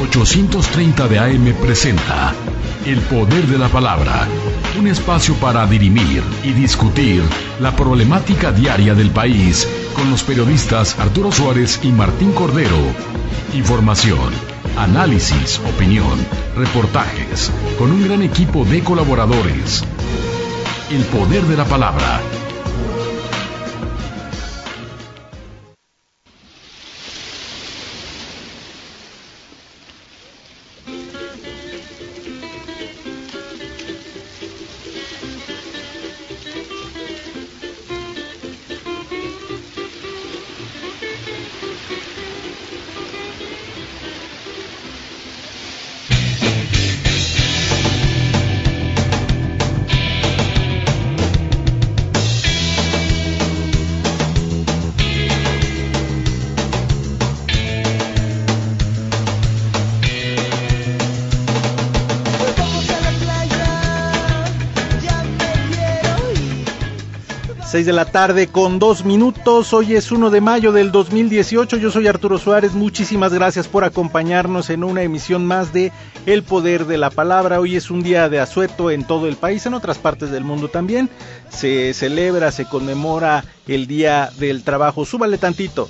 830 de AM presenta El Poder de la Palabra. Un espacio para dirimir y discutir la problemática diaria del país con los periodistas Arturo Suárez y Martín Cordero. Información, análisis, opinión, reportajes, con un gran equipo de colaboradores. El poder de la palabra. De la tarde con dos minutos. Hoy es 1 de mayo del 2018. Yo soy Arturo Suárez. Muchísimas gracias por acompañarnos en una emisión más de El Poder de la Palabra. Hoy es un día de asueto en todo el país, en otras partes del mundo también. Se celebra, se conmemora el Día del Trabajo. Súbale tantito.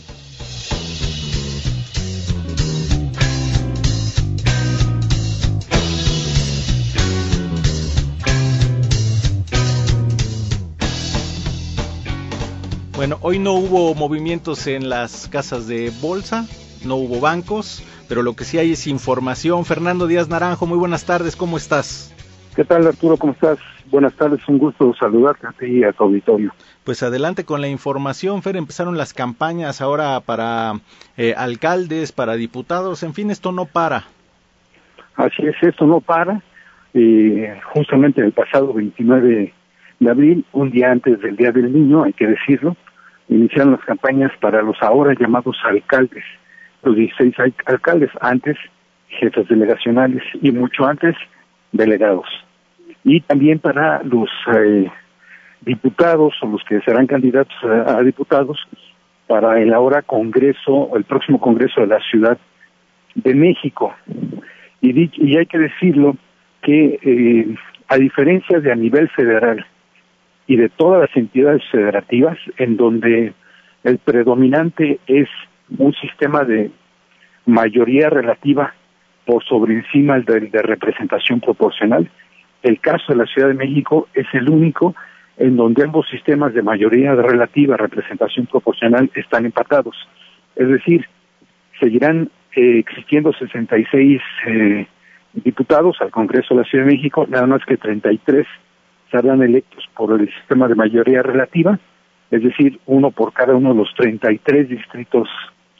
Bueno, hoy no hubo movimientos en las casas de bolsa, no hubo bancos, pero lo que sí hay es información. Fernando Díaz Naranjo, muy buenas tardes, ¿cómo estás? ¿Qué tal Arturo? ¿Cómo estás? Buenas tardes, un gusto saludarte a ti y a tu auditorio. Pues adelante con la información, Fer, empezaron las campañas ahora para eh, alcaldes, para diputados, en fin, esto no para. Así es, esto no para. Eh, justamente el pasado 29 de abril, un día antes del Día del Niño, hay que decirlo, iniciaron las campañas para los ahora llamados alcaldes, los 16 alcaldes, antes jefes delegacionales y mucho antes delegados. Y también para los eh, diputados o los que serán candidatos a, diputados para el ahora Congreso, el próximo Congreso de la Ciudad de México. Y, y hay que decirlo que eh, a diferencia de a nivel federal, y de todas las entidades federativas en donde el predominante es un sistema de mayoría relativa por sobre encima del de representación proporcional. El caso de la Ciudad de México es el único en donde ambos sistemas de mayoría relativa, representación proporcional están empatados. Es decir, seguirán eh, existiendo 66 eh, diputados al Congreso de la Ciudad de México, nada más que 33 serán electos por el sistema de mayoría relativa, es decir, uno por cada uno de los 33 distritos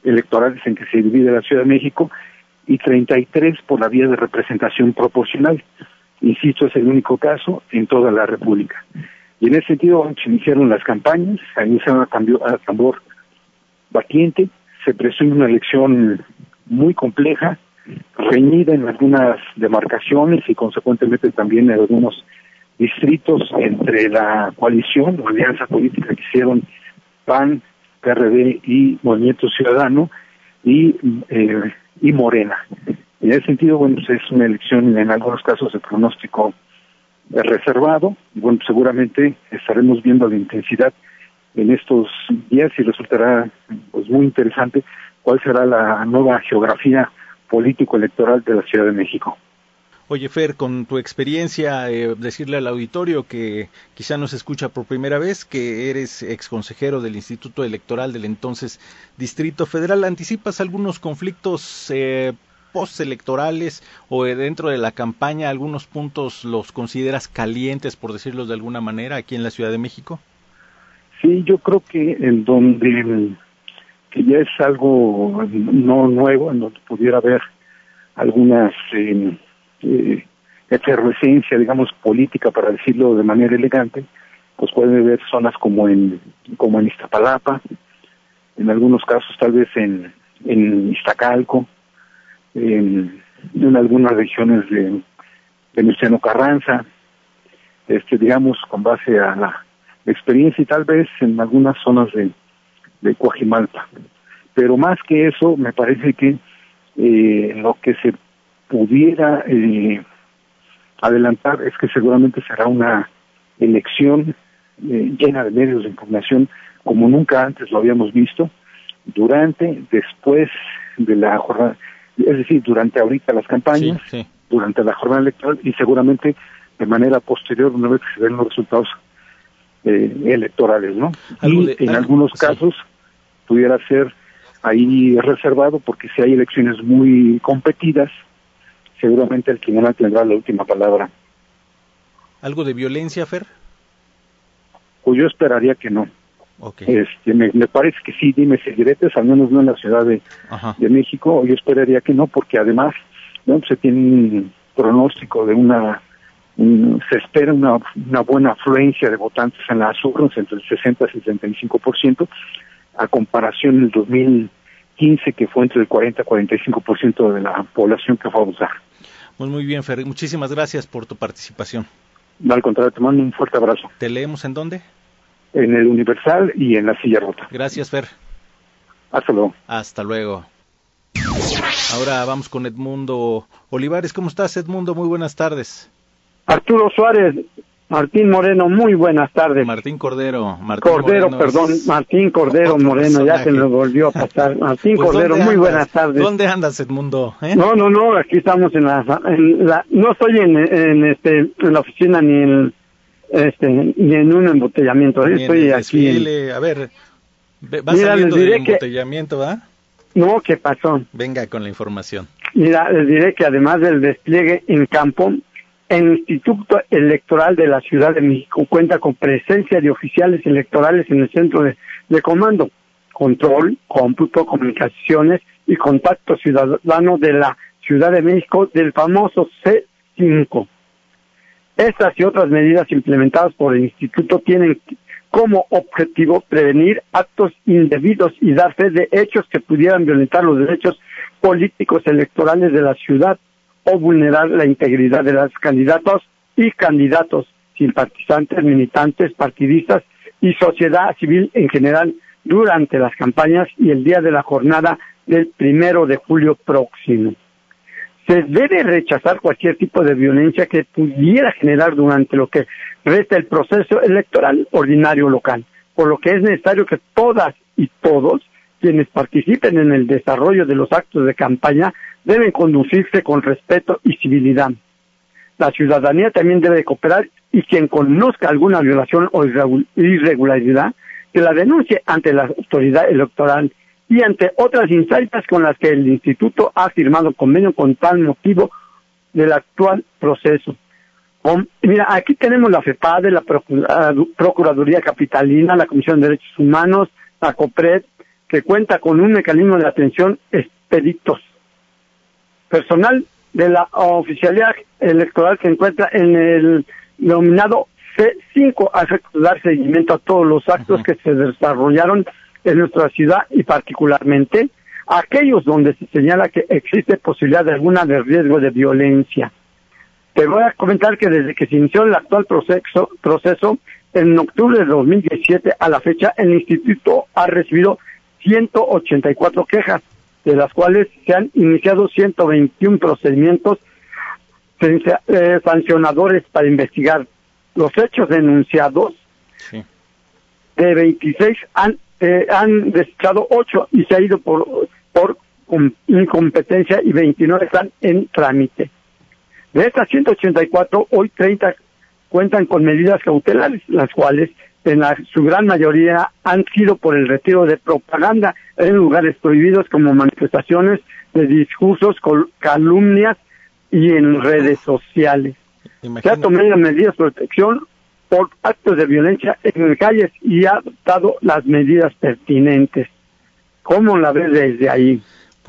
electorales en que se divide la Ciudad de México y 33 por la vía de representación proporcional. Insisto, es el único caso en toda la República. Y en ese sentido se iniciaron las campañas, se iniciaron a, a tambor batiente, se presume una elección muy compleja, reñida en algunas demarcaciones y consecuentemente también en algunos distritos entre la coalición o alianza política que hicieron PAN, PRD y Movimiento Ciudadano y, eh, y Morena. En ese sentido, bueno, pues es una elección en algunos casos de pronóstico reservado. Bueno, seguramente estaremos viendo la intensidad en estos días y resultará pues muy interesante cuál será la nueva geografía político-electoral de la Ciudad de México. Oye, Fer, con tu experiencia, eh, decirle al auditorio que quizá nos escucha por primera vez, que eres exconsejero del Instituto Electoral del entonces Distrito Federal, ¿anticipas algunos conflictos eh, postelectorales o dentro de la campaña, algunos puntos los consideras calientes, por decirlo de alguna manera, aquí en la Ciudad de México? Sí, yo creo que en donde que ya es algo no nuevo, en donde pudiera haber algunas eh, eh, efervescencia, digamos, política, para decirlo de manera elegante, pues puede ver zonas como en, como en Iztapalapa, en algunos casos tal vez en, en Iztacalco, en, en algunas regiones de Venustiano Carranza, este, digamos, con base a la experiencia y tal vez en algunas zonas de, de Coajimalpa. Pero más que eso, me parece que eh, lo que se pudiera eh, adelantar es que seguramente será una elección eh, llena de medios de información como nunca antes lo habíamos visto, durante, después de la jornada, es decir, durante ahorita las campañas, durante la jornada electoral y seguramente de manera posterior una vez que se den los resultados eh, electorales, ¿no? Y en algunos casos pudiera ser ahí reservado porque si hay elecciones muy competidas, seguramente el tribunal tendrá la última palabra. ¿Algo de violencia, Fer? Pues yo esperaría que no. Este, me, parece que sí, dime diretes, al menos no en la Ciudad de, de México, yo esperaría que no, porque además ¿no? se tiene un pronóstico de una, se espera una, una buena afluencia de votantes en las urnas, entre el 60 y el 65%, a comparación del 2015, que fue entre el 40 y 45% de la población que fue a votar. Pues muy bien, Fer, muchísimas gracias por tu participación. Al contrario, te mando un fuerte abrazo. ¿Te leemos en dónde? En el Universal y en la Silla Rota. Gracias, Fer. Hasta luego. Hasta luego. Ahora vamos con Edmundo Olivares. ¿Cómo estás, Edmundo? Muy buenas tardes. Arturo Suárez, Martín Moreno, muy buenas tardes. Martín Cordero. Martín Cordero, perdón, Martín Cordero Moreno, ya se me volvió a pasar. Martín pues, Cordero, muy buenas tardes. ¿Dónde andas, Edmundo? ¿Eh? No, no, no, aquí estamos en la, en la no estoy en, en, este, en la oficina ni en, este, ni en un embotellamiento, estoy aquí. A ver, va saliendo del embotellamiento, ¿va? No, ¿qué pasó? Venga con la información. Mira, les diré que además del despliegue en campo, el Instituto Electoral de la Ciudad de México cuenta con presencia de oficiales electorales en el centro de, comando, control, cómputo, comunicaciones y contacto ciudadano de la Ciudad de México del famoso C5. Estas y otras medidas implementadas por el instituto tienen como objetivo prevenir actos indebidos y dar fe de hechos que pudieran violentar los derechos políticos electorales de la ciudad o vulnerar la integridad de los candidatos y candidatos, simpatizantes, militantes, partidistas y sociedad civil en general durante las campañas y el día de la jornada del primero de julio próximo. Se debe rechazar cualquier tipo de violencia que pudiera generar durante lo que resta el proceso electoral ordinario local, por lo que es necesario que todas y todos quienes participen en el desarrollo de los actos de campaña deben conducirse con respeto y civilidad. La ciudadanía también debe cooperar y quien conozca alguna violación o irregularidad, que la denuncie ante la autoridad electoral y ante otras instancias con las que el instituto ha firmado convenio con tal motivo del actual proceso. mira, aquí tenemos la FEPADE, la Procuraduría Capitalina, la Comisión de Derechos Humanos, la COPRED, que cuenta con un mecanismo de atención expeditos personal de la oficialidad electoral se encuentra en el denominado C5 a dar seguimiento a todos los actos que se desarrollaron en nuestra ciudad y particularmente aquellos donde se señala que existe posibilidad de alguna de riesgo de violencia. Te voy a comentar que desde que se inició el actual proceso, proceso en octubre de 2017 a la fecha, el instituto ha recibido 184 quejas, de las cuales se han iniciado 121 procedimientos eh, sancionadores para investigar. Los hechos denunciados de 26 han, eh, han desechado 8 y se ha ido por, por incompetencia y 29 están en trámite. De estas 184, hoy 30 cuentan con medidas cautelares, las cuales en la, su gran mayoría han sido por el retiro de propaganda en lugares prohibidos como manifestaciones de discursos, calumnias y en redes sociales. Se ha tomado medidas de protección por actos de violencia en calles y ha adoptado las medidas pertinentes. ¿Cómo la ves desde ahí?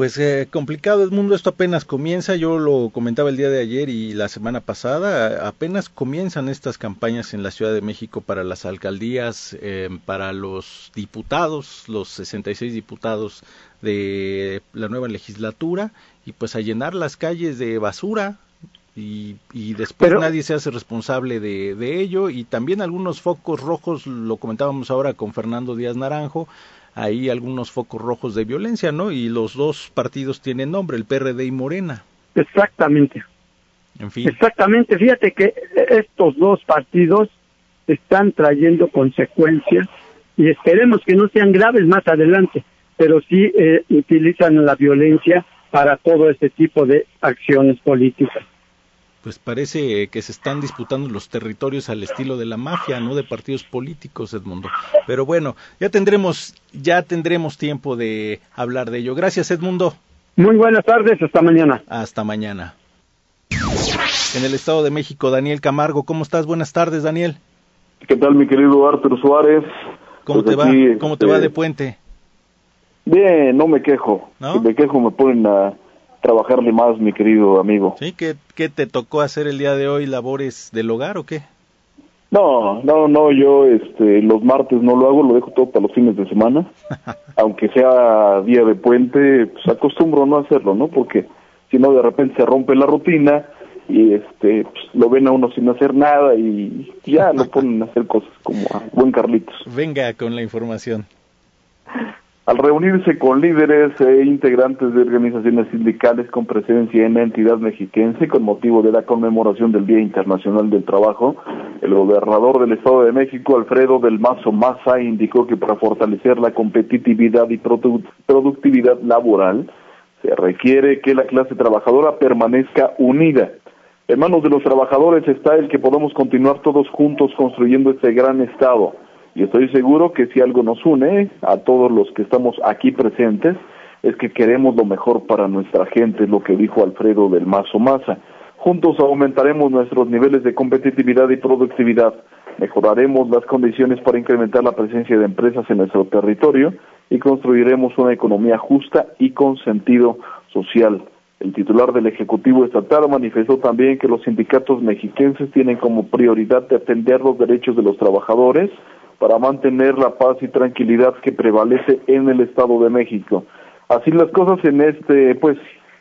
Pues eh, complicado el mundo, esto apenas comienza, yo lo comentaba el día de ayer y la semana pasada, apenas comienzan estas campañas en la Ciudad de México para las alcaldías, eh, para los diputados, los 66 diputados de la nueva legislatura, y pues a llenar las calles de basura, y, y después nadie se hace responsable de, de, ello. Y también algunos focos rojos, lo comentábamos ahora con Fernando Díaz Naranjo, hay algunos focos rojos de violencia, ¿no? Y los dos partidos tienen nombre, el PRD y Morena. Exactamente. En fin. Exactamente, fíjate que estos dos partidos están trayendo consecuencias y esperemos que no sean graves más adelante, pero sí eh, utilizan la violencia para todo este tipo de acciones políticas pues parece que se están disputando los territorios al estilo de la mafia, no de partidos políticos, Edmundo. Pero bueno, ya tendremos, ya tendremos tiempo de hablar de ello. Gracias, Edmundo. Muy buenas tardes, hasta mañana. Hasta mañana. En el Estado de México, Daniel Camargo, ¿cómo estás? Buenas tardes, Daniel. ¿Qué tal, mi querido Arturo Suárez? ¿Cómo pues te va? ¿Cómo te va de puente? Bien, no me quejo. Si me quejo me ponen a trabajarle más, mi querido amigo. ¿Sí? ¿Qué, ¿Qué te tocó hacer el día de hoy? ¿Labores del hogar o qué? No, no, no, yo este, los martes no lo hago, lo dejo todo para los fines de semana. Aunque sea día de puente, pues acostumbro no hacerlo, ¿no? Porque si no, de repente se rompe la rutina y este pues, lo ven a uno sin hacer nada y ya lo ponen a hacer cosas como a buen Carlitos. Venga con la información. Al reunirse con líderes e integrantes de organizaciones sindicales con presencia en la entidad mexiquense con motivo de la conmemoración del Día Internacional del Trabajo, el gobernador del Estado de México, Alfredo del Mazo Maza, indicó que para fortalecer la competitividad y productividad laboral se requiere que la clase trabajadora permanezca unida. En manos de los trabajadores está el que podamos continuar todos juntos construyendo este gran Estado y estoy seguro que si algo nos une a todos los que estamos aquí presentes es que queremos lo mejor para nuestra gente, lo que dijo Alfredo del Mazo Maza. Juntos aumentaremos nuestros niveles de competitividad y productividad, mejoraremos las condiciones para incrementar la presencia de empresas en nuestro territorio y construiremos una economía justa y con sentido social. El titular del Ejecutivo Estatal manifestó también que los sindicatos mexiquenses tienen como prioridad defender los derechos de los trabajadores, para mantener la paz y tranquilidad que prevalece en el Estado de México. Así las cosas en este, pues,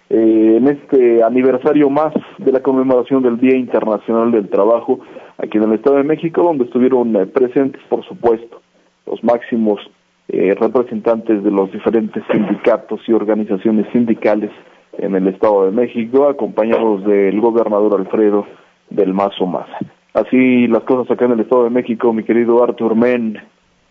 eh, en este aniversario más de la conmemoración del Día Internacional del Trabajo aquí en el Estado de México, donde estuvieron eh, presentes, por supuesto, los máximos eh, representantes de los diferentes sindicatos y organizaciones sindicales en el Estado de México, acompañados del gobernador Alfredo del Mazo Maza. Así las cosas acá en el Estado de México, mi querido Arthur Men.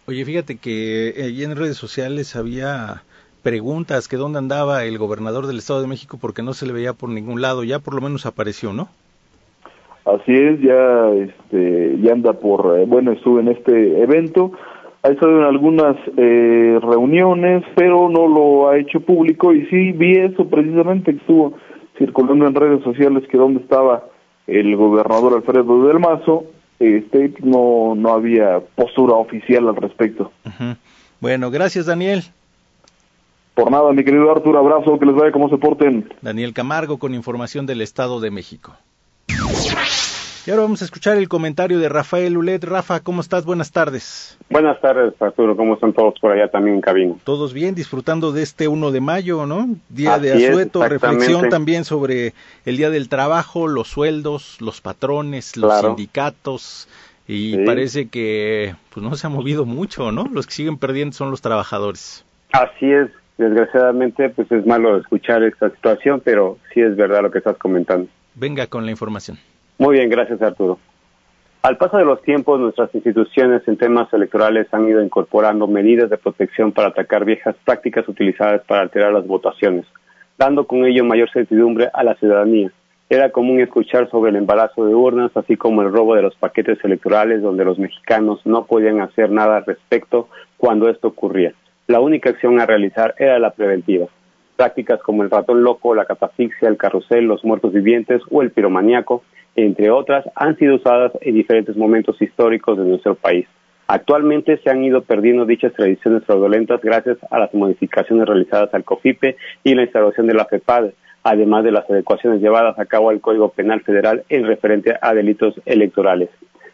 Oye, fíjate que allí en redes sociales había preguntas que dónde andaba el gobernador del Estado de México porque no se le veía por ningún lado, ya por lo menos apareció, ¿no? Así es, ya este ya anda por eh, bueno, estuve en este evento, ha estado en algunas eh, reuniones, pero no lo ha hecho público y sí vi eso precisamente que estuvo circulando en redes sociales que dónde estaba el gobernador Alfredo del Mazo, este, no, no había postura oficial al respecto. Bueno, gracias Daniel. Por nada, mi querido Artur, abrazo, que les vaya como se porten. Daniel Camargo con información del Estado de México. Y ahora vamos a escuchar el comentario de Rafael Ulet. Rafa, ¿cómo estás? Buenas tardes. Buenas tardes, Arturo. ¿Cómo están todos por allá también en cabina? Todos bien, disfrutando de este 1 de mayo, ¿no? Día de asueto, reflexión también sobre el Día del Trabajo, los sueldos, los patrones, los sindicatos. Y parece que pues no se ha movido mucho, ¿no? Los que siguen perdiendo son los trabajadores. Así es. Desgraciadamente, pues es malo escuchar esta situación, pero sí es verdad lo que estás comentando. Venga con la información. Muy bien, gracias Arturo. Al paso de los tiempos, nuestras instituciones en temas electorales han ido incorporando medidas de protección para atacar viejas prácticas utilizadas para alterar las votaciones, dando con ello mayor certidumbre a la ciudadanía. Era común escuchar sobre el embarazo de urnas, así como el robo de los paquetes electorales, donde los mexicanos no podían hacer nada al respecto cuando esto ocurría. La única acción a realizar era la preventiva. Prácticas como el ratón loco, la catafixia, el carrusel, los muertos vivientes o el piromaníaco entre otras, han sido usadas en diferentes momentos históricos de nuestro país. Actualmente se han ido perdiendo dichas tradiciones fraudulentas gracias a las modificaciones realizadas al COFIPE y la instalación de la FEPAD, además de las adecuaciones llevadas a cabo al Código Penal Federal en referente a delitos electorales.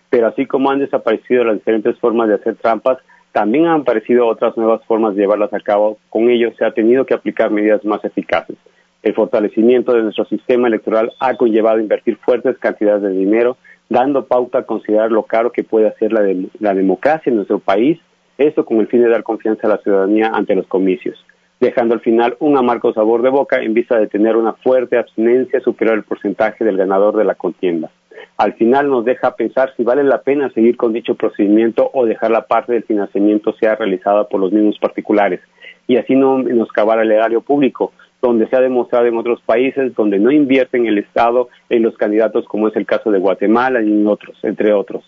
Pero así como han desaparecido las diferentes formas de hacer trampas, también han aparecido otras nuevas formas de llevarlas a cabo. Con ello se ha tenido que aplicar medidas más eficaces. El fortalecimiento de nuestro sistema electoral ha conllevado invertir fuertes cantidades de dinero dando pauta a considerar lo caro que puede hacer la, democracia en nuestro país, esto con el fin de dar confianza a la ciudadanía ante los comicios, dejando al final un amargo sabor de boca en vista de tener una fuerte abstinencia superior al porcentaje del ganador de la contienda. Al final nos deja pensar si vale la pena seguir con dicho procedimiento o dejar la parte del financiamiento sea realizada por los mismos particulares y así no menoscabar el erario público, donde se ha demostrado en otros países donde no invierten el Estado en los candidatos, como es el caso de Guatemala y en otros, entre otros,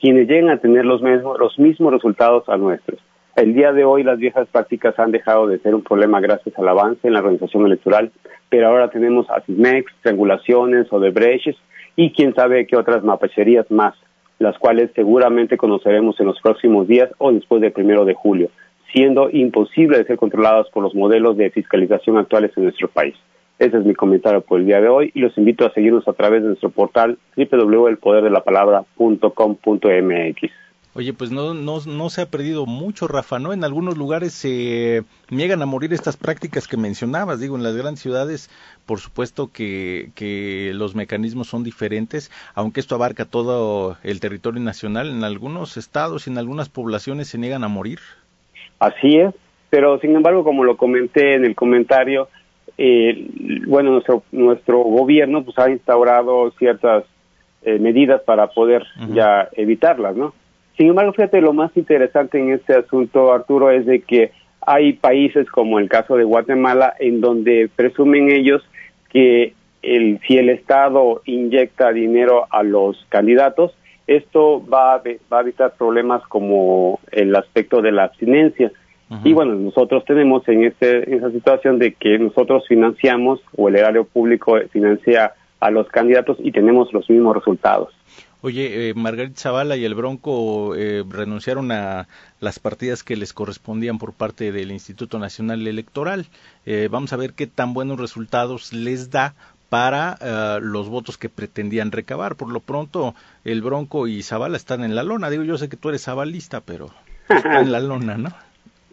quienes llegan a tener los mismos, los mismos resultados a nuestros. El día de hoy las viejas prácticas han dejado de ser un problema gracias al avance en la organización electoral, pero ahora tenemos ASISMEX, triangulaciones o de breches y quién sabe qué otras mapacherías más, las cuales seguramente conoceremos en los próximos días o después del primero de julio siendo imposible de ser controlados por los modelos de fiscalización actuales en nuestro país. Ese es mi comentario por el día de hoy y los invito a seguirnos a través de nuestro portal www.elpoderdelapalabra.com.mx. Oye, pues no, no, no se ha perdido mucho, Rafa, ¿no? En algunos lugares se niegan a morir estas prácticas que mencionabas. Digo, en las grandes ciudades, por supuesto que, que los mecanismos son diferentes, aunque esto abarca todo el territorio nacional. En algunos estados y en algunas poblaciones se niegan a morir. Así es, pero sin embargo, como lo comenté en el comentario, eh, bueno, nuestro, nuestro gobierno pues ha instaurado ciertas eh, medidas para poder ya evitarlas, ¿no? Sin embargo, fíjate, lo más interesante en este asunto, Arturo, es de que hay países como el caso de Guatemala en donde presumen ellos que el, si el Estado inyecta dinero a los candidatos, esto va a, va a evitar problemas como el aspecto de la abstinencia. Y bueno, nosotros tenemos en, este, esa situación de que nosotros financiamos o el erario público financia a los candidatos y tenemos los mismos resultados. Oye, eh, Margarita Zavala y el Bronco eh, renunciaron a las partidas que les correspondían por parte del Instituto Nacional Electoral. Eh, vamos a ver qué tan buenos resultados les da para eh, los votos que pretendían recabar. Por lo pronto, el Bronco y Zavala están en la lona. Digo, yo sé que tú eres zabalista, pero están en la lona, ¿no?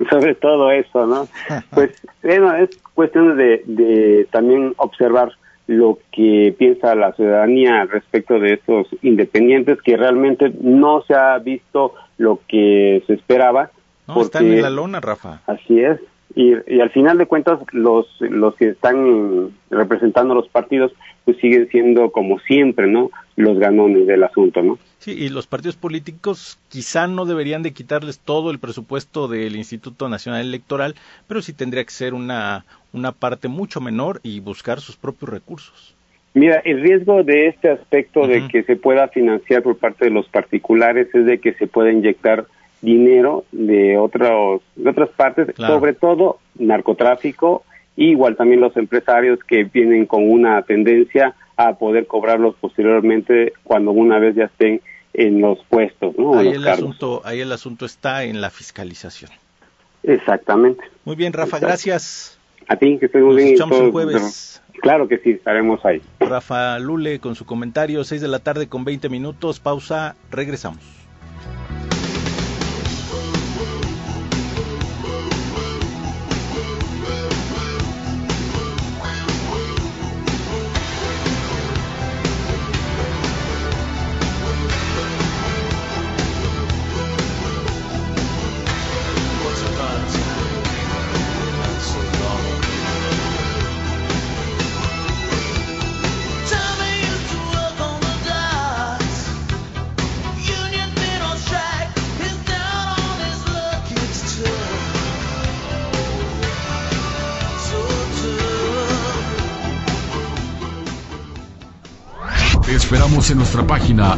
Sobre todo eso, ¿no? Pues, bueno, es cuestión de, de también observar lo que piensa la ciudadanía respecto de esos independientes, que realmente no se ha visto lo que se esperaba. No, están en la lona, Rafa. Así es, y, y, al final de cuentas los los que están representando los partidos pues siguen siendo como siempre no los ganones del asunto no sí y los partidos políticos quizá no deberían de quitarles todo el presupuesto del Instituto Nacional Electoral pero sí tendría que ser una una parte mucho menor y buscar sus propios recursos. Mira, el riesgo de este aspecto de que se pueda financiar por parte de los particulares es de que se pueda inyectar dinero de otros de otras partes, sobre todo narcotráfico, igual también los empresarios que vienen con una tendencia a poder cobrarlos posteriormente cuando una vez ya estén en los puestos, ¿no? Ahí el asunto, ahí el asunto está en la fiscalización. Exactamente. Muy bien, Rafa, gracias. A ti, que estés muy bien. Escuchamos el jueves. Claro que sí, estaremos ahí. Rafa Lule con su comentario, 6 de la tarde con 20 minutos, pausa, regresamos.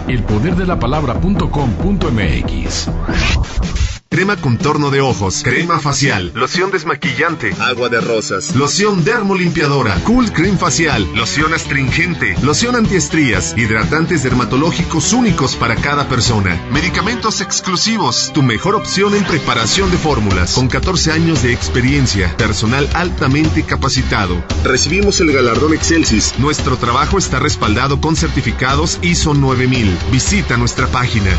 elpoderdelapalabra.com.mx. crema contorno de ojos, crema facial, loción desmaquillante, agua de rosas, loción dermolimpiadora, cool cream facial, loción astringente, loción antiestrías, hidratantes dermatológicos únicos para cada persona, medicamentos exclusivos, tu mejor opción en preparación de fórmulas, con 14 años de experiencia, personal altamente capacitado. Recibimos el galardón Excelsis. Nuestro trabajo está respaldado con certificados ISO 9000. Visita nuestra página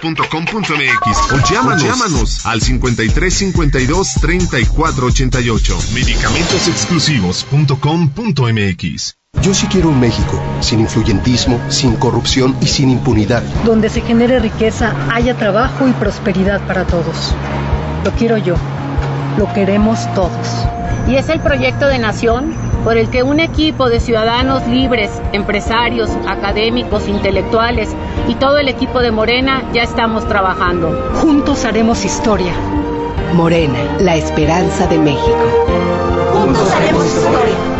www.medicamentos.exclusivos.com.mx o llámanos, llámanos al 53 52 34 88. Medicamentos.exclusivos.com.mx yo sí quiero un México sin influyentismo, sin corrupción y sin impunidad. Donde se genere riqueza, haya trabajo y prosperidad para todos. Lo quiero yo. Lo queremos todos. Y es el proyecto de nación por el que un equipo de ciudadanos libres, empresarios, académicos, intelectuales y todo el equipo de Morena ya estamos trabajando. Juntos haremos historia. Morena, la esperanza de México. Juntos haremos historia.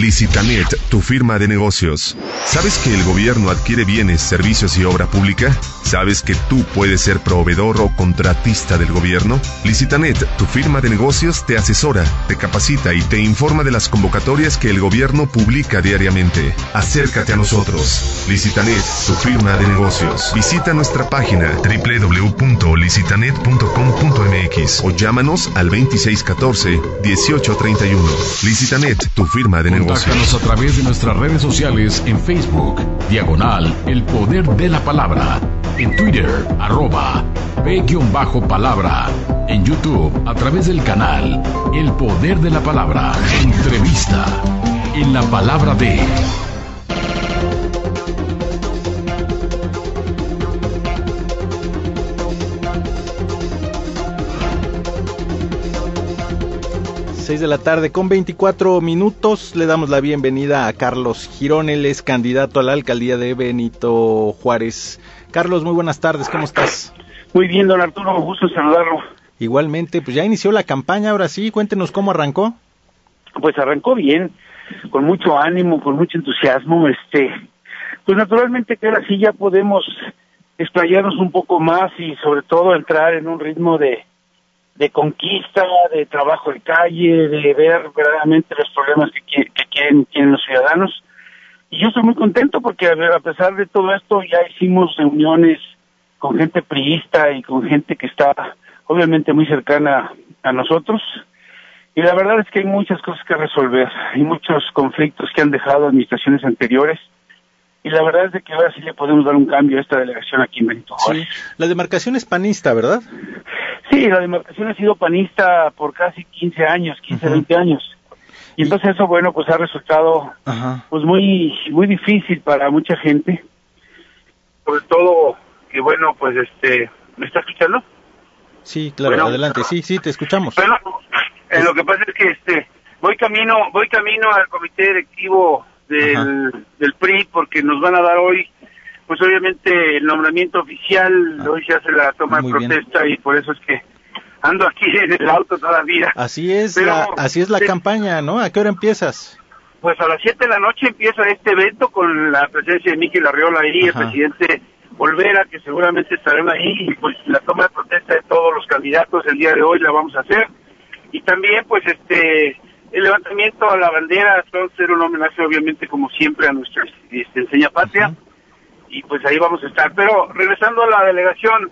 Licitanet, tu firma de negocios. ¿Sabes que el gobierno adquiere bienes, servicios y obra pública? ¿Sabes que tú puedes ser proveedor o contratista del gobierno? Licitanet, tu firma de negocios, te asesora, te capacita y te informa de las convocatorias que el gobierno publica diariamente. Acércate a nosotros. Licitanet, tu firma de negocios. Visita nuestra página www.licitanet.com.mx o llámanos al 2614-1831. Licitanet, tu firma de negocios. Contáctanos a través de nuestras redes sociales en Facebook, diagonal El Poder de la Palabra, en Twitter, arroba P-palabra, en YouTube a través del canal El Poder de la Palabra, entrevista, en la palabra de... 6 de la tarde con 24 minutos. Le damos la bienvenida a Carlos Girón, él es candidato a la alcaldía de Benito Juárez. Carlos, muy buenas tardes, ¿cómo estás? Muy bien, don Arturo, gusto saludarlo. Igualmente, pues ya inició la campaña, ahora sí, cuéntenos cómo arrancó. Pues arrancó bien, con mucho ánimo, con mucho entusiasmo, este, pues naturalmente que ahora sí ya podemos explayarnos un poco más y sobre todo entrar en un ritmo de, de conquista, de trabajo de calle, de ver verdaderamente los problemas que, quieren, quieren los ciudadanos. Y yo estoy muy contento porque a pesar de todo esto ya hicimos reuniones con gente priista y con gente que está obviamente muy cercana a nosotros. Y la verdad es que hay muchas cosas que resolver, hay muchos conflictos que han dejado administraciones anteriores y la verdad es que ahora sí le podemos dar un cambio a esta delegación aquí en Benito Juárez. La demarcación es panista, ¿verdad? Sí, la demarcación ha sido panista por casi 15 años, 15, 20 años. Y entonces eso, bueno, pues ha resultado pues muy muy difícil para mucha gente. Sobre todo que, bueno, pues este... ¿Me está escuchando? Sí, claro, adelante. Sí, sí, te escuchamos. Bueno, eh, lo que pasa es que este voy camino voy camino al comité directivo del, del PRI porque nos van a dar hoy pues obviamente el nombramiento oficial ah. hoy se hace la toma de protesta y por eso es que ando aquí en el auto todavía. Así es, la, así es la campaña, ¿no? ¿A qué hora empiezas? Pues a las 7 de la noche empieza este evento con la presencia de Miguel Arriola ahí, el presidente Olvera, que seguramente estarán ahí, y pues la toma de protesta de todos los candidatos el día de hoy la vamos a hacer. Y también, pues, este, el levantamiento a la bandera, a ser un homenaje, obviamente, como siempre, a nuestra este, enseña patria y pues ahí vamos a estar. Pero regresando a la delegación,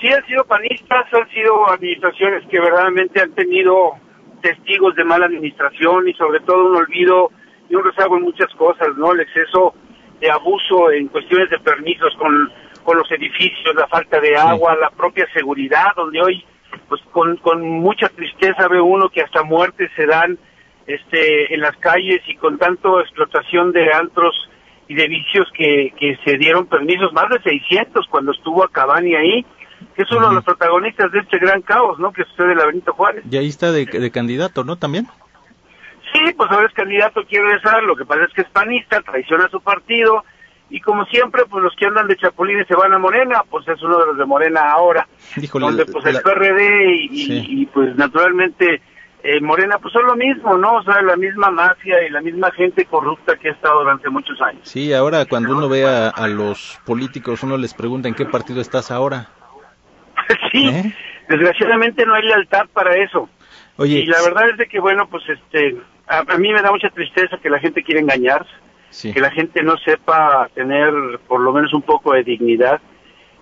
sí han sido panistas, han sido administraciones que verdaderamente han tenido testigos de mala administración y sobre todo un olvido y un rezago en muchas cosas, ¿no? El exceso de abuso en cuestiones de permisos con, con los edificios, la falta de agua, la propia seguridad, donde hoy, pues con, con mucha tristeza ve uno que hasta muertes se dan este, en las calles y con tanto explotación de antros y de vicios que, que se dieron permisos, más de 600 cuando estuvo a Cabani ahí, que es uno de los protagonistas de este gran caos, ¿no? Que sucede en la Benito Juárez. Y ahí está de, de candidato, ¿no? También. Sí, pues ahora es candidato, quiere regresar, lo que pasa es que es panista, traiciona a su partido, y como siempre, pues los que andan de chapulines se van a Morena, pues es uno de los de Morena ahora, donde pues el PRD y, y, pues naturalmente eh, Morena, pues son lo mismo, ¿no? O sea, la misma mafia y la misma gente corrupta que ha estado durante muchos años. Sí, ahora cuando uno ve a, a los políticos, uno les pregunta en qué partido estás ahora. sí, ¿Eh? desgraciadamente no hay lealtad para eso. Oye, y la verdad es de que, bueno, pues este, a, a mí me da mucha tristeza que la gente quiera engañarse, Sí. que la gente no sepa tener por lo menos un poco de dignidad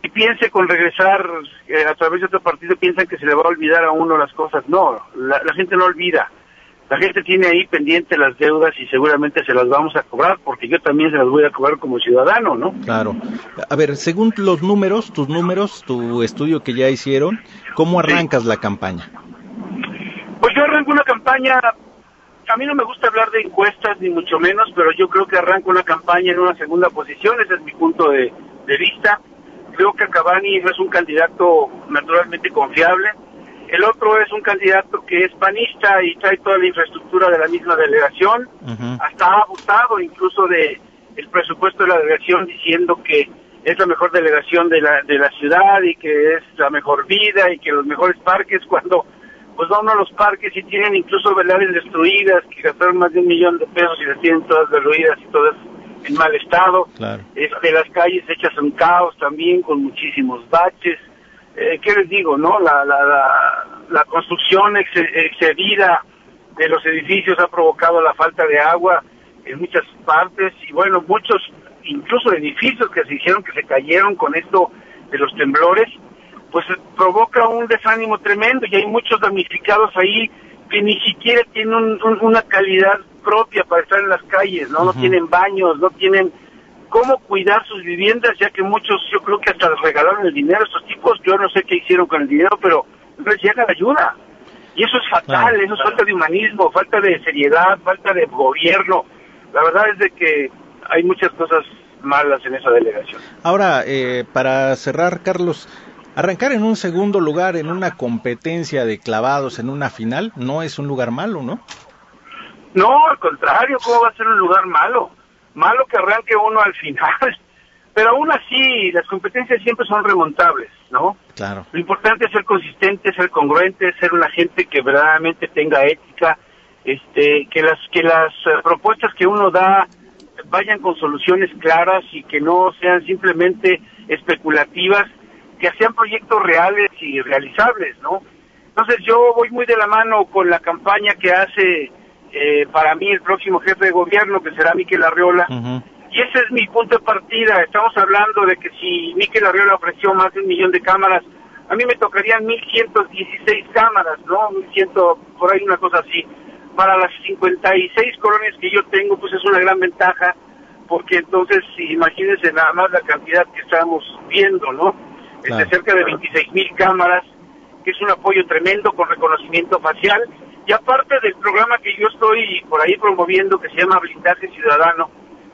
y piense con regresar eh, a través de otro partido, piensan que se le va a olvidar a uno las cosas. No, la, la gente no olvida. La gente tiene ahí pendiente las deudas y seguramente se las vamos a cobrar porque yo también se las voy a cobrar como ciudadano, ¿no? Claro. A ver, según los números, tus números, tu estudio que ya hicieron, ¿cómo arrancas la campaña? Pues yo arranco una campaña, a mí no me gusta hablar de encuestas ni mucho menos, pero yo creo que arranco una campaña en una segunda posición, ese es mi punto de, de vista. Creo que Cavani no es un candidato naturalmente confiable. El otro es un candidato que es panista y trae toda la infraestructura de la misma delegación. Hasta ha abusado incluso de el presupuesto de la delegación diciendo que es la mejor delegación de la, de la ciudad y que es la mejor vida y que los mejores parques cuando pues van a los parques y tienen incluso velares destruidas que gastaron más de un millón de pesos y las tienen todas derruidas y todas en mal estado. Claro. Este, las calles hechas un caos también con muchísimos baches. Eh, ¿Qué les digo, no? La, la, la, la construcción ex- excedida de los edificios ha provocado la falta de agua en muchas partes y bueno, muchos incluso edificios que se hicieron que se cayeron con esto de los temblores, pues provoca un desánimo tremendo y hay muchos damnificados ahí que ni siquiera tienen un- un- una calidad propia para estar en las calles, ¿no? No tienen baños, no tienen cómo cuidar sus viviendas, ya que muchos yo creo que hasta les regalaron el dinero a estos tipos, yo no sé qué hicieron con el dinero, pero no les llega la ayuda. Y eso es fatal, eso es falta de humanismo, falta de seriedad, falta de gobierno. La verdad es de que hay muchas cosas malas en esa delegación. Ahora, eh, para cerrar, Carlos, arrancar en un segundo lugar en una competencia de clavados en una final no es un lugar malo, ¿no? No, al contrario, ¿cómo va a ser un lugar malo? Malo que arranque uno al final. Pero aún así, las competencias siempre son remontables, ¿no? Claro. Lo importante es ser consistente, ser congruente, ser una gente que verdaderamente tenga ética, este, que las que las eh, propuestas que uno da vayan con soluciones claras y que no sean simplemente especulativas, que sean proyectos reales y realizables, ¿no? Entonces yo voy muy de la mano con la campaña que hace eh, para mí el próximo jefe de gobierno, que será Miquel Arriola, y ese es mi punto de partida. Estamos hablando de que si Miquel Arriola ofreció más de un millón de cámaras, a mí me tocarían 1.116 cámaras, ¿no? 1.100, por ahí una cosa así. Para las 56 colonias que yo tengo, pues es una gran ventaja, porque entonces, imagínense nada más la cantidad que estamos viendo, ¿no? De cerca de 26 mil cámaras, que es un apoyo tremendo con reconocimiento facial. Y aparte del programa que yo estoy por ahí promoviendo, que se llama Blindaje Ciudadano,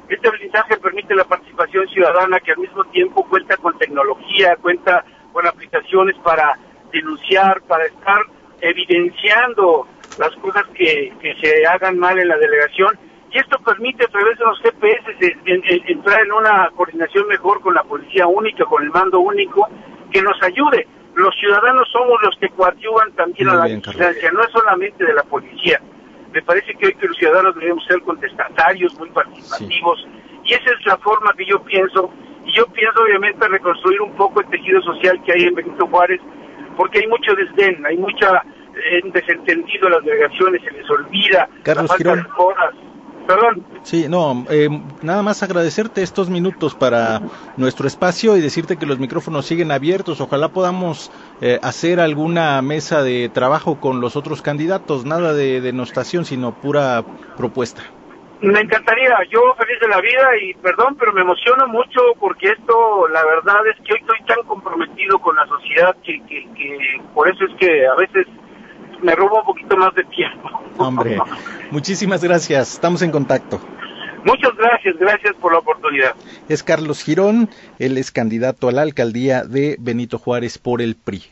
este blindaje permite la participación ciudadana que al mismo tiempo cuenta con tecnología, cuenta con aplicaciones para denunciar, para estar evidenciando las cosas que, que se hagan mal en la delegación. Y esto permite a través de los GPS entrar en una coordinación mejor con la policía única, con el mando único, que nos ayude. Los ciudadanos somos los que coadyuvan también Muy a la bien, vigilancia, no es solamente de la policía. Me parece que hoy que los ciudadanos debemos ser contestatarios, muy participativos, y esa es la forma que yo pienso. Y yo pienso obviamente reconstruir un poco el tejido social que hay en Benito Juárez, porque hay mucho desdén, hay mucha eh, desentendido en las delegaciones, se les olvida Carlos la falta de horas. Perdón. Sí, no, eh, nada más agradecerte estos minutos para nuestro espacio y decirte que los micrófonos siguen abiertos. Ojalá podamos eh, hacer alguna mesa de trabajo con los otros candidatos, nada de denostación, sino pura propuesta. Me encantaría, yo feliz de la vida y perdón, pero me emociona mucho porque esto, la verdad es que hoy estoy tan comprometido con la sociedad que, que, que por eso es que a veces me robo un poquito más de tiempo. Hombre, muchísimas gracias, estamos en contacto. Muchas gracias, gracias por la oportunidad. Es Carlos Girón, él es candidato a la alcaldía de Benito Juárez por el PRI.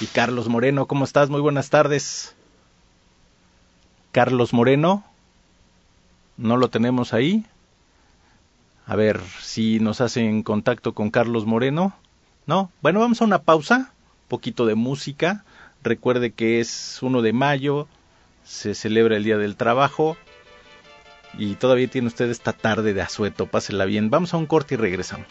Y Carlos Moreno, ¿cómo estás? Muy buenas tardes. Carlos Moreno, no lo tenemos ahí. A ver si nos hacen contacto con Carlos Moreno. No, bueno, vamos a una pausa, poquito de música. Recuerde que es 1 de mayo, se celebra el Día del Trabajo y todavía tiene usted esta tarde de asueto. Pásela bien. Vamos a un corte y regresamos.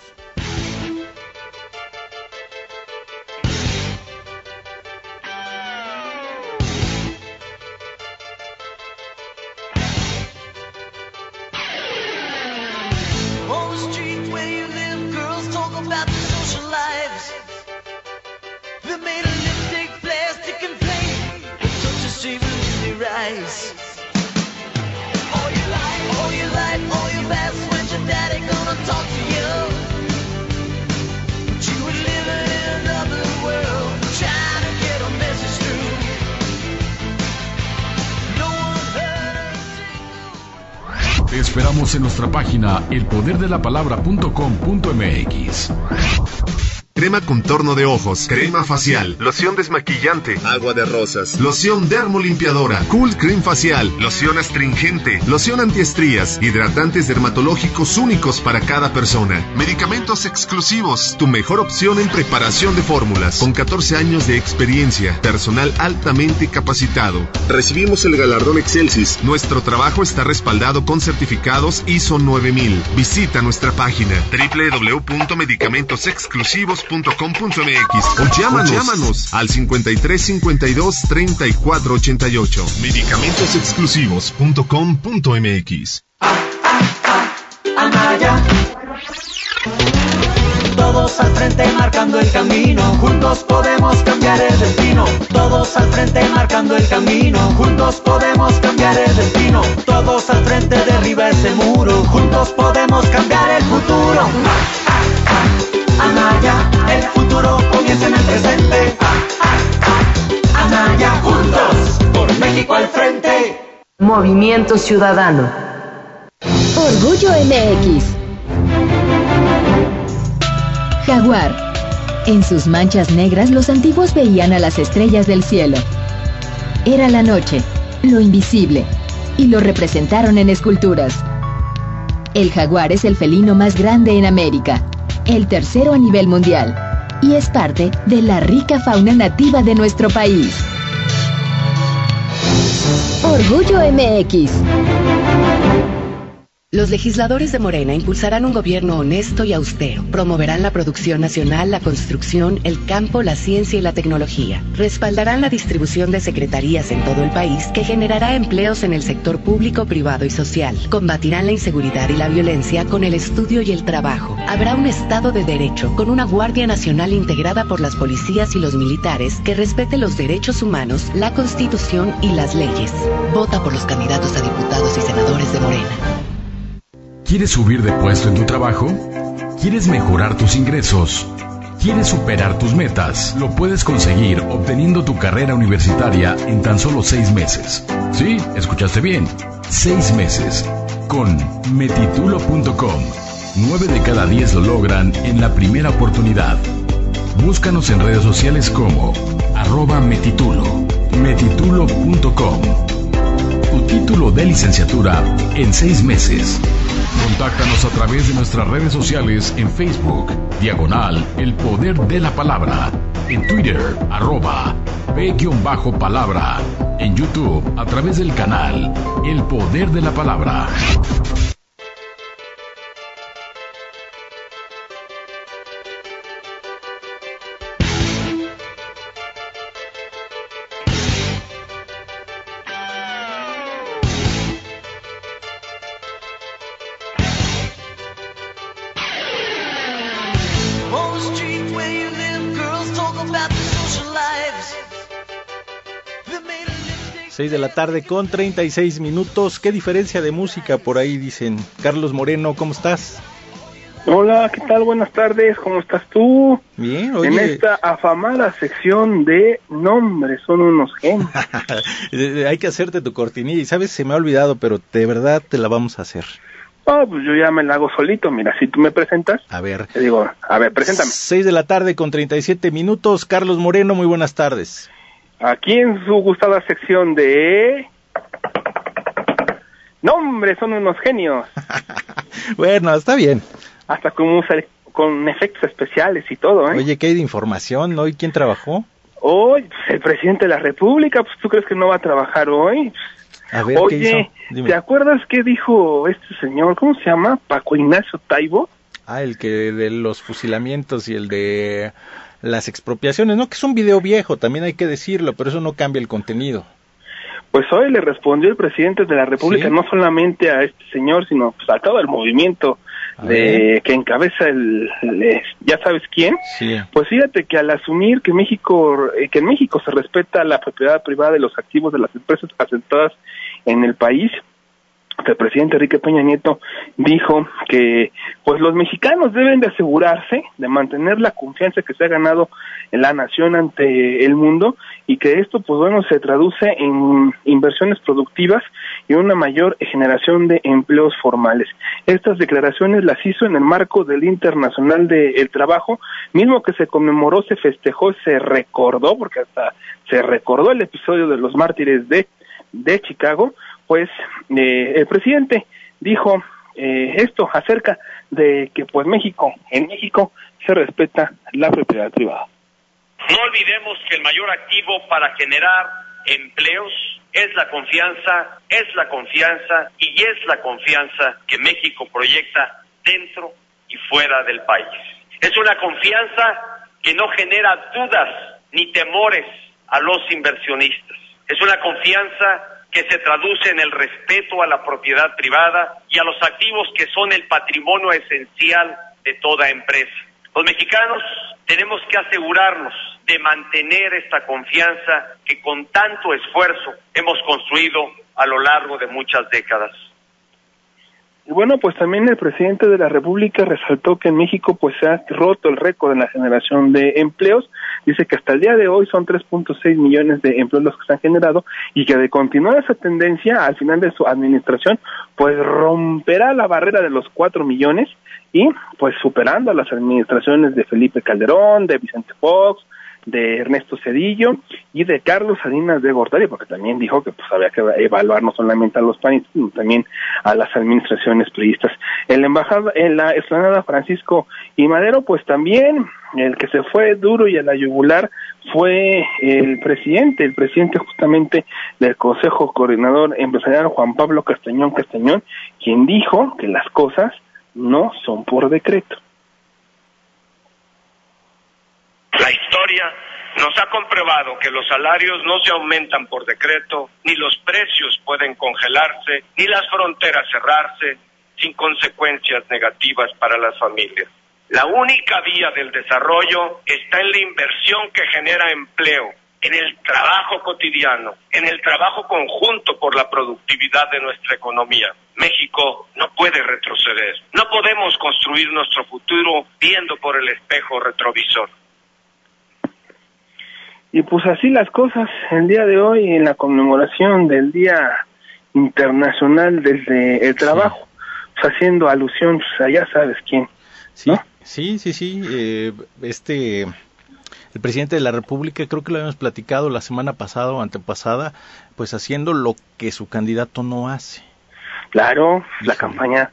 elpoderdelapalabra.com.mx. Crema contorno de ojos, crema facial, loción desmaquillante, agua de rosas, loción dermolimpiadora, cool cream facial, loción astringente, loción antiestrías, hidratantes dermatológicos únicos para cada persona, medicamentos exclusivos, tu mejor opción en preparación de fórmulas, con 14 años de experiencia, personal altamente capacitado. Recibimos el galardón Excelsis. Nuestro trabajo está respaldado con certificados ISO 9000. Visita nuestra página www.medicamentosexclusivos o llámanos, llámanos al 53 52 34 88. Medicamentos Anaya. Todos al frente marcando el camino, juntos podemos cambiar el destino. Todos al frente marcando el camino, juntos podemos cambiar el destino. Todos al frente derriba ese muro, juntos podemos cambiar el futuro. Anaya, el futuro comienza en el presente. Anaya, juntos, por México al frente. Movimiento Ciudadano. Orgullo MX. Jaguar. En sus manchas negras los antiguos veían a las estrellas del cielo. Era la noche, lo invisible, y lo representaron en esculturas. El jaguar es el felino más grande en América el tercero a nivel mundial, y es parte de la rica fauna nativa de nuestro país. Orgullo MX. Los legisladores de Morena impulsarán un gobierno honesto y austero. Promoverán la producción nacional, la construcción, el campo, la ciencia y la tecnología. Respaldarán la distribución de secretarías en todo el país que generará empleos en el sector público, privado y social. Combatirán la inseguridad y la violencia con el estudio y el trabajo. Habrá un Estado de Derecho con una Guardia Nacional integrada por las policías y los militares que respete los derechos humanos, la Constitución y las leyes. Vota por los candidatos a diputados y senadores de Morena. ¿Quieres subir de puesto en tu trabajo? ¿Quieres mejorar tus ingresos? ¿Quieres superar tus metas? Lo puedes conseguir obteniendo tu carrera universitaria en tan solo seis meses. Sí, escuchaste bien. Seis meses. Con metitulo.com. Nueve de cada diez lo logran en la primera oportunidad. Búscanos en redes sociales como arroba metitulo. Metitulo.com. Tu título de licenciatura en seis meses. Contáctanos a través de nuestras redes sociales en Facebook, diagonal El Poder de la Palabra, en Twitter, arroba P-palabra, en YouTube a través del canal El Poder de la Palabra. 6 de la tarde con 36 minutos. ¿Qué diferencia de música por ahí dicen? Carlos Moreno, ¿cómo estás? Hola, ¿qué tal? Buenas tardes, ¿cómo estás tú? Bien, oye. En esta afamada sección de nombres, son unos genios. Hay que hacerte tu cortinilla y sabes, se me ha olvidado, pero de verdad te la vamos a hacer. Oh, pues yo ya me la hago solito, mira, si tú me presentas. A ver. Te digo, a ver, preséntame. 6 de la tarde con 37 minutos, Carlos Moreno, muy buenas tardes. Aquí en su gustada sección de... Nombres, son unos genios. bueno, está bien hasta con, con efectos especiales y todo. ¿eh? Oye, ¿qué hay de información hoy? ¿Quién trabajó? Hoy, el presidente de la República, pues tú crees que no va a trabajar hoy. A ver, Oye, ¿te acuerdas qué dijo este señor? ¿Cómo se llama? Paco Ignacio Taibo. Ah, el que de los fusilamientos y el de las expropiaciones, ¿no? Que es un video viejo, también hay que decirlo, pero eso no cambia el contenido. Pues hoy le respondió el presidente de la República, no solamente a este señor, sino pues, a todo el movimiento de que encabeza el, ya sabes quién pues fíjate que al asumir que México eh, que en México se respeta la propiedad privada de los activos de las empresas asentadas en el país el presidente Enrique Peña Nieto dijo que pues los mexicanos deben de asegurarse de mantener la confianza que se ha ganado en la nación ante el mundo y que esto pues bueno se traduce en inversiones productivas y una mayor generación de empleos formales. Estas declaraciones las hizo en el marco del Internacional del Trabajo, mismo que se conmemoró, se festejó, se recordó, porque hasta se recordó el episodio de los mártires de, de Chicago, pues eh, el presidente dijo eh, esto acerca de que pues México, en México se respeta la propiedad privada. No olvidemos que el mayor activo para generar empleos es la confianza, es la confianza y es la confianza que México proyecta dentro y fuera del país. Es una confianza que no genera dudas ni temores a los inversionistas. Es una confianza que se traduce en el respeto a la propiedad privada y a los activos que son el patrimonio esencial de toda empresa. Los mexicanos tenemos que asegurarnos de mantener esta confianza que con tanto esfuerzo hemos construido a lo largo de muchas décadas. Y bueno, pues también el presidente de la República resaltó que en México pues se ha roto el récord en la generación de empleos. Dice que hasta el día de hoy son 3.6 millones de empleos los que se han generado y que de continuar esa tendencia al final de su administración pues romperá la barrera de los 4 millones y pues superando a las administraciones de Felipe Calderón, de Vicente Fox, de Ernesto Cedillo y de Carlos Salinas de Gortari, porque también dijo que pues había que evaluar no solamente a los panistas, sino también a las administraciones priistas. En la embajada, en la explanada Francisco y Madero, pues también el que se fue duro y a la yugular fue el presidente, el presidente justamente del Consejo Coordinador Empresarial Juan Pablo Castañón Castañón, quien dijo que las cosas no son por decreto. La historia nos ha comprobado que los salarios no se aumentan por decreto, ni los precios pueden congelarse, ni las fronteras cerrarse sin consecuencias negativas para las familias. La única vía del desarrollo está en la inversión que genera empleo, en el trabajo cotidiano, en el trabajo conjunto por la productividad de nuestra economía. México no puede retroceder. No podemos construir nuestro futuro viendo por el espejo retrovisor. Y pues así las cosas, el día de hoy en la conmemoración del Día Internacional desde el Trabajo, pues haciendo alusión pues, a ya sabes quién. Sí, sí, sí, sí, eh, este, el presidente de la República, creo que lo habíamos platicado la semana pasada o antepasada, pues haciendo lo que su candidato no hace. Claro, la campaña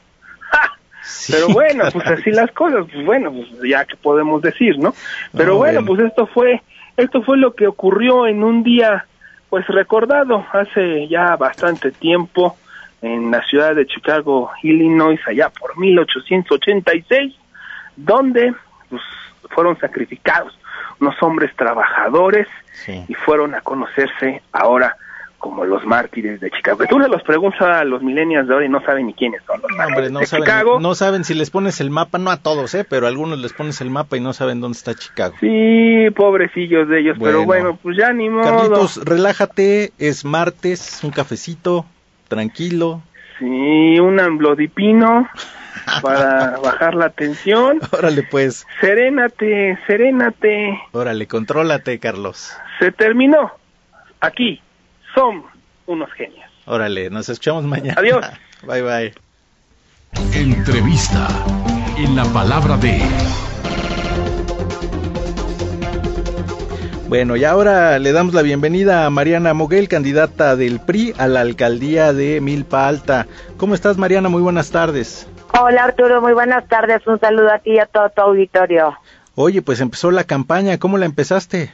pero bueno, pues así las cosas, pues bueno, pues ya que podemos decir, ¿no? Pero bueno, pues esto fue esto fue lo que ocurrió en un día, pues recordado hace ya bastante tiempo en la ciudad de Chicago, Illinois, allá por 1886, donde pues, fueron sacrificados unos hombres trabajadores y fueron a conocerse ahora como los mártires de Chicago. Tú le los preguntas a los millennials de ahora y no saben ni quiénes son los no de saben, Chicago. No saben si les pones el mapa, no a todos, ¿eh? Pero a algunos les pones el mapa y no saben dónde está Chicago. Sí, pobrecillos de ellos, pero bueno, pues ya ni modo. Carlitos, relájate, es martes, un cafecito, tranquilo. Sí, un amblodipino para bajar la tensión. Órale, pues. Serénate, serénate. Órale, contrólate, Carlos. Se terminó. Aquí son unos genios. Órale, nos escuchamos mañana. Adiós. Bye, bye. Entrevista en la palabra de... Bueno, y ahora le damos la bienvenida a Mariana Moguel, candidata del PRI a la alcaldía de Milpa Alta. ¿Cómo estás, Mariana? Muy buenas tardes. Hola, Arturo. Muy buenas tardes. Un saludo a ti y a todo tu auditorio. Oye, pues empezó la campaña. ¿Cómo la empezaste?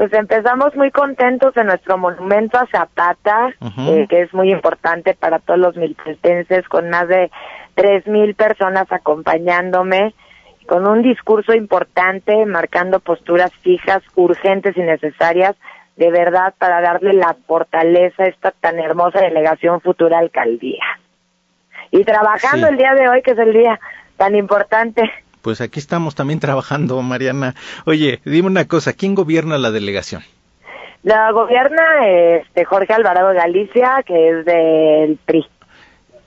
Pues empezamos muy contentos en nuestro monumento a Zapata, eh, que es muy importante para todos los milpaltenses, con más de tres mil personas acompañándome con un discurso importante, marcando posturas fijas, urgentes y necesarias, de verdad, para darle la fortaleza a esta tan hermosa delegación futura alcaldía. Y trabajando Sí. el día de hoy, que es el día tan importante. Pues aquí estamos también trabajando, Mariana. Oye, dime una cosa, ¿quién gobierna la delegación? La gobierna este Jorge Alvarado Galicia, que es del PRI.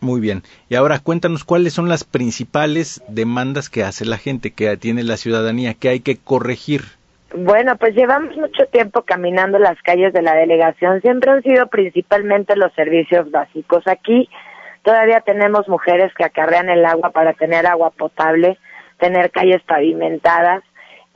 Muy bien. Y ahora cuéntanos cuáles son las principales demandas que hace la gente, que tiene la ciudadanía, que hay que corregir. Bueno, pues llevamos mucho tiempo caminando las calles de la delegación. Siempre han sido principalmente los servicios básicos. Aquí todavía tenemos mujeres que acarrean el agua para tener agua potable, tener calles pavimentadas.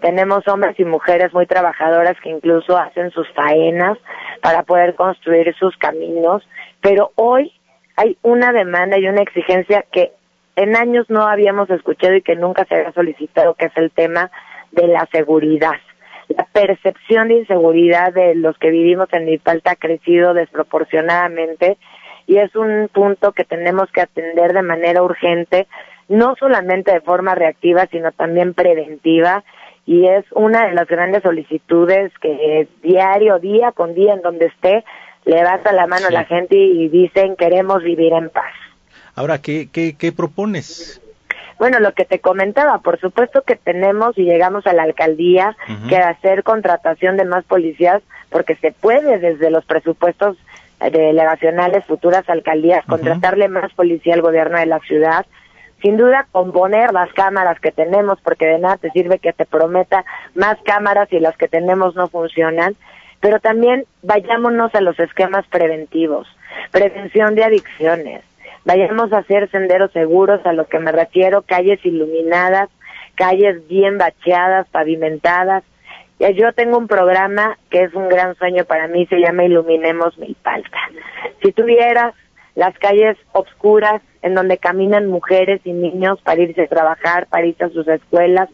Tenemos hombres y mujeres muy trabajadoras que incluso hacen sus faenas para poder construir sus caminos. Pero hoy hay una demanda y una exigencia que en años no habíamos escuchado y que nunca se había solicitado, que es el tema de la seguridad. La percepción de inseguridad de los que vivimos en Milpalta ha crecido desproporcionadamente y es un punto que tenemos que atender de manera urgente, no solamente de forma reactiva, sino también preventiva y es una de las grandes solicitudes que diario, día con día, en donde esté, levanta la mano a la gente y dicen queremos vivir en paz. Ahora, ¿qué, qué, qué propones? Bueno, lo que te comentaba, por supuesto que tenemos y llegamos a la alcaldía que hacer contratación de más policías porque se puede desde los presupuestos eh, delegacionales futuras alcaldías contratarle más policía al gobierno de la ciudad. Sin duda componer las cámaras que tenemos porque de nada te sirve que te prometa más cámaras y las que tenemos no funcionan, pero también vayámonos a los esquemas preventivos, prevención de adicciones, vayamos a hacer senderos seguros, a lo que me refiero, calles iluminadas, calles bien bacheadas, pavimentadas. Ya Yo tengo un programa que es un gran sueño para mí, se llama Iluminemos Milpalta. Si tuvieras las calles oscuras en donde caminan mujeres y niños para irse a trabajar, para irse a sus escuelas,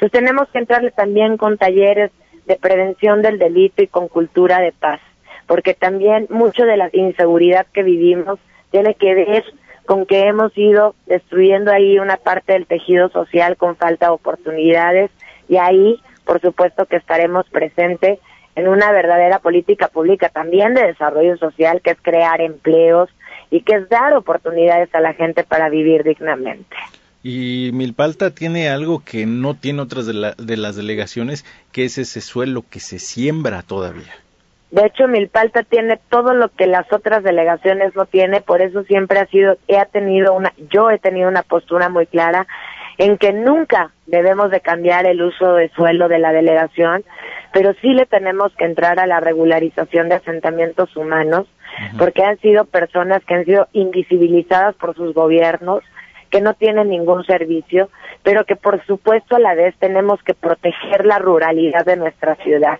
pues tenemos que entrarle también con talleres de prevención del delito y con cultura de paz, porque también mucho de la inseguridad que vivimos tiene que ver con que hemos ido destruyendo ahí una parte del tejido social con falta de oportunidades y ahí, por supuesto, que estaremos presentes en una verdadera política pública también de desarrollo social, que es crear empleos y que es dar oportunidades a la gente para vivir dignamente. Y Milpalta tiene algo que no tiene otras de, la- de las delegaciones, que es ese suelo que se siembra todavía. De hecho, Milpalta tiene todo lo que las otras delegaciones no tiene, por eso siempre ha sido, he tenido una, yo he tenido una postura muy clara en que nunca debemos de cambiar el uso de suelo de la delegación, pero sí le tenemos que entrar a la regularización de asentamientos humanos, porque han sido personas que han sido invisibilizadas por sus gobiernos, que no tienen ningún servicio, pero que por supuesto a la vez tenemos que proteger la ruralidad de nuestra ciudad.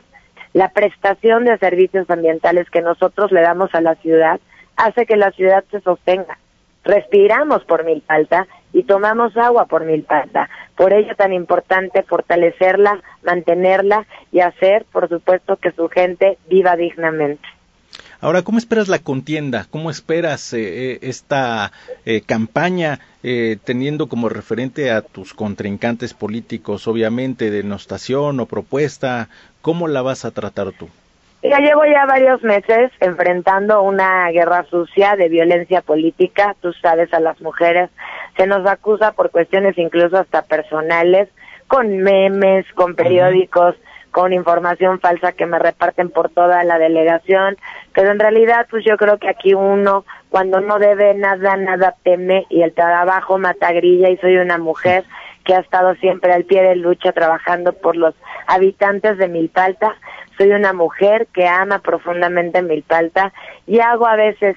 La prestación de servicios ambientales que nosotros le damos a la ciudad hace que la ciudad se sostenga. Respiramos por Milpalta y tomamos agua por Milpalta. Por ello tan importante fortalecerla, mantenerla y hacer, por supuesto, que su gente viva dignamente. Ahora, ¿cómo esperas la contienda? ¿Cómo esperas eh, eh, esta eh, campaña eh, teniendo como referente a tus contrincantes políticos, obviamente, denostación o propuesta? ¿Cómo la vas a tratar tú? Ya llevo ya varios meses enfrentando una guerra sucia de violencia política. Tú sabes, a las mujeres se nos acusa por cuestiones incluso hasta personales, con memes, con periódicos, con información falsa que me reparten por toda la delegación. Pero en realidad, pues yo creo que aquí uno, cuando no debe nada, nada teme y el trabajo mata grilla y soy una mujer que ha estado siempre al pie de lucha trabajando por los habitantes de Milpalta soy una mujer que ama profundamente Milpalta y hago a veces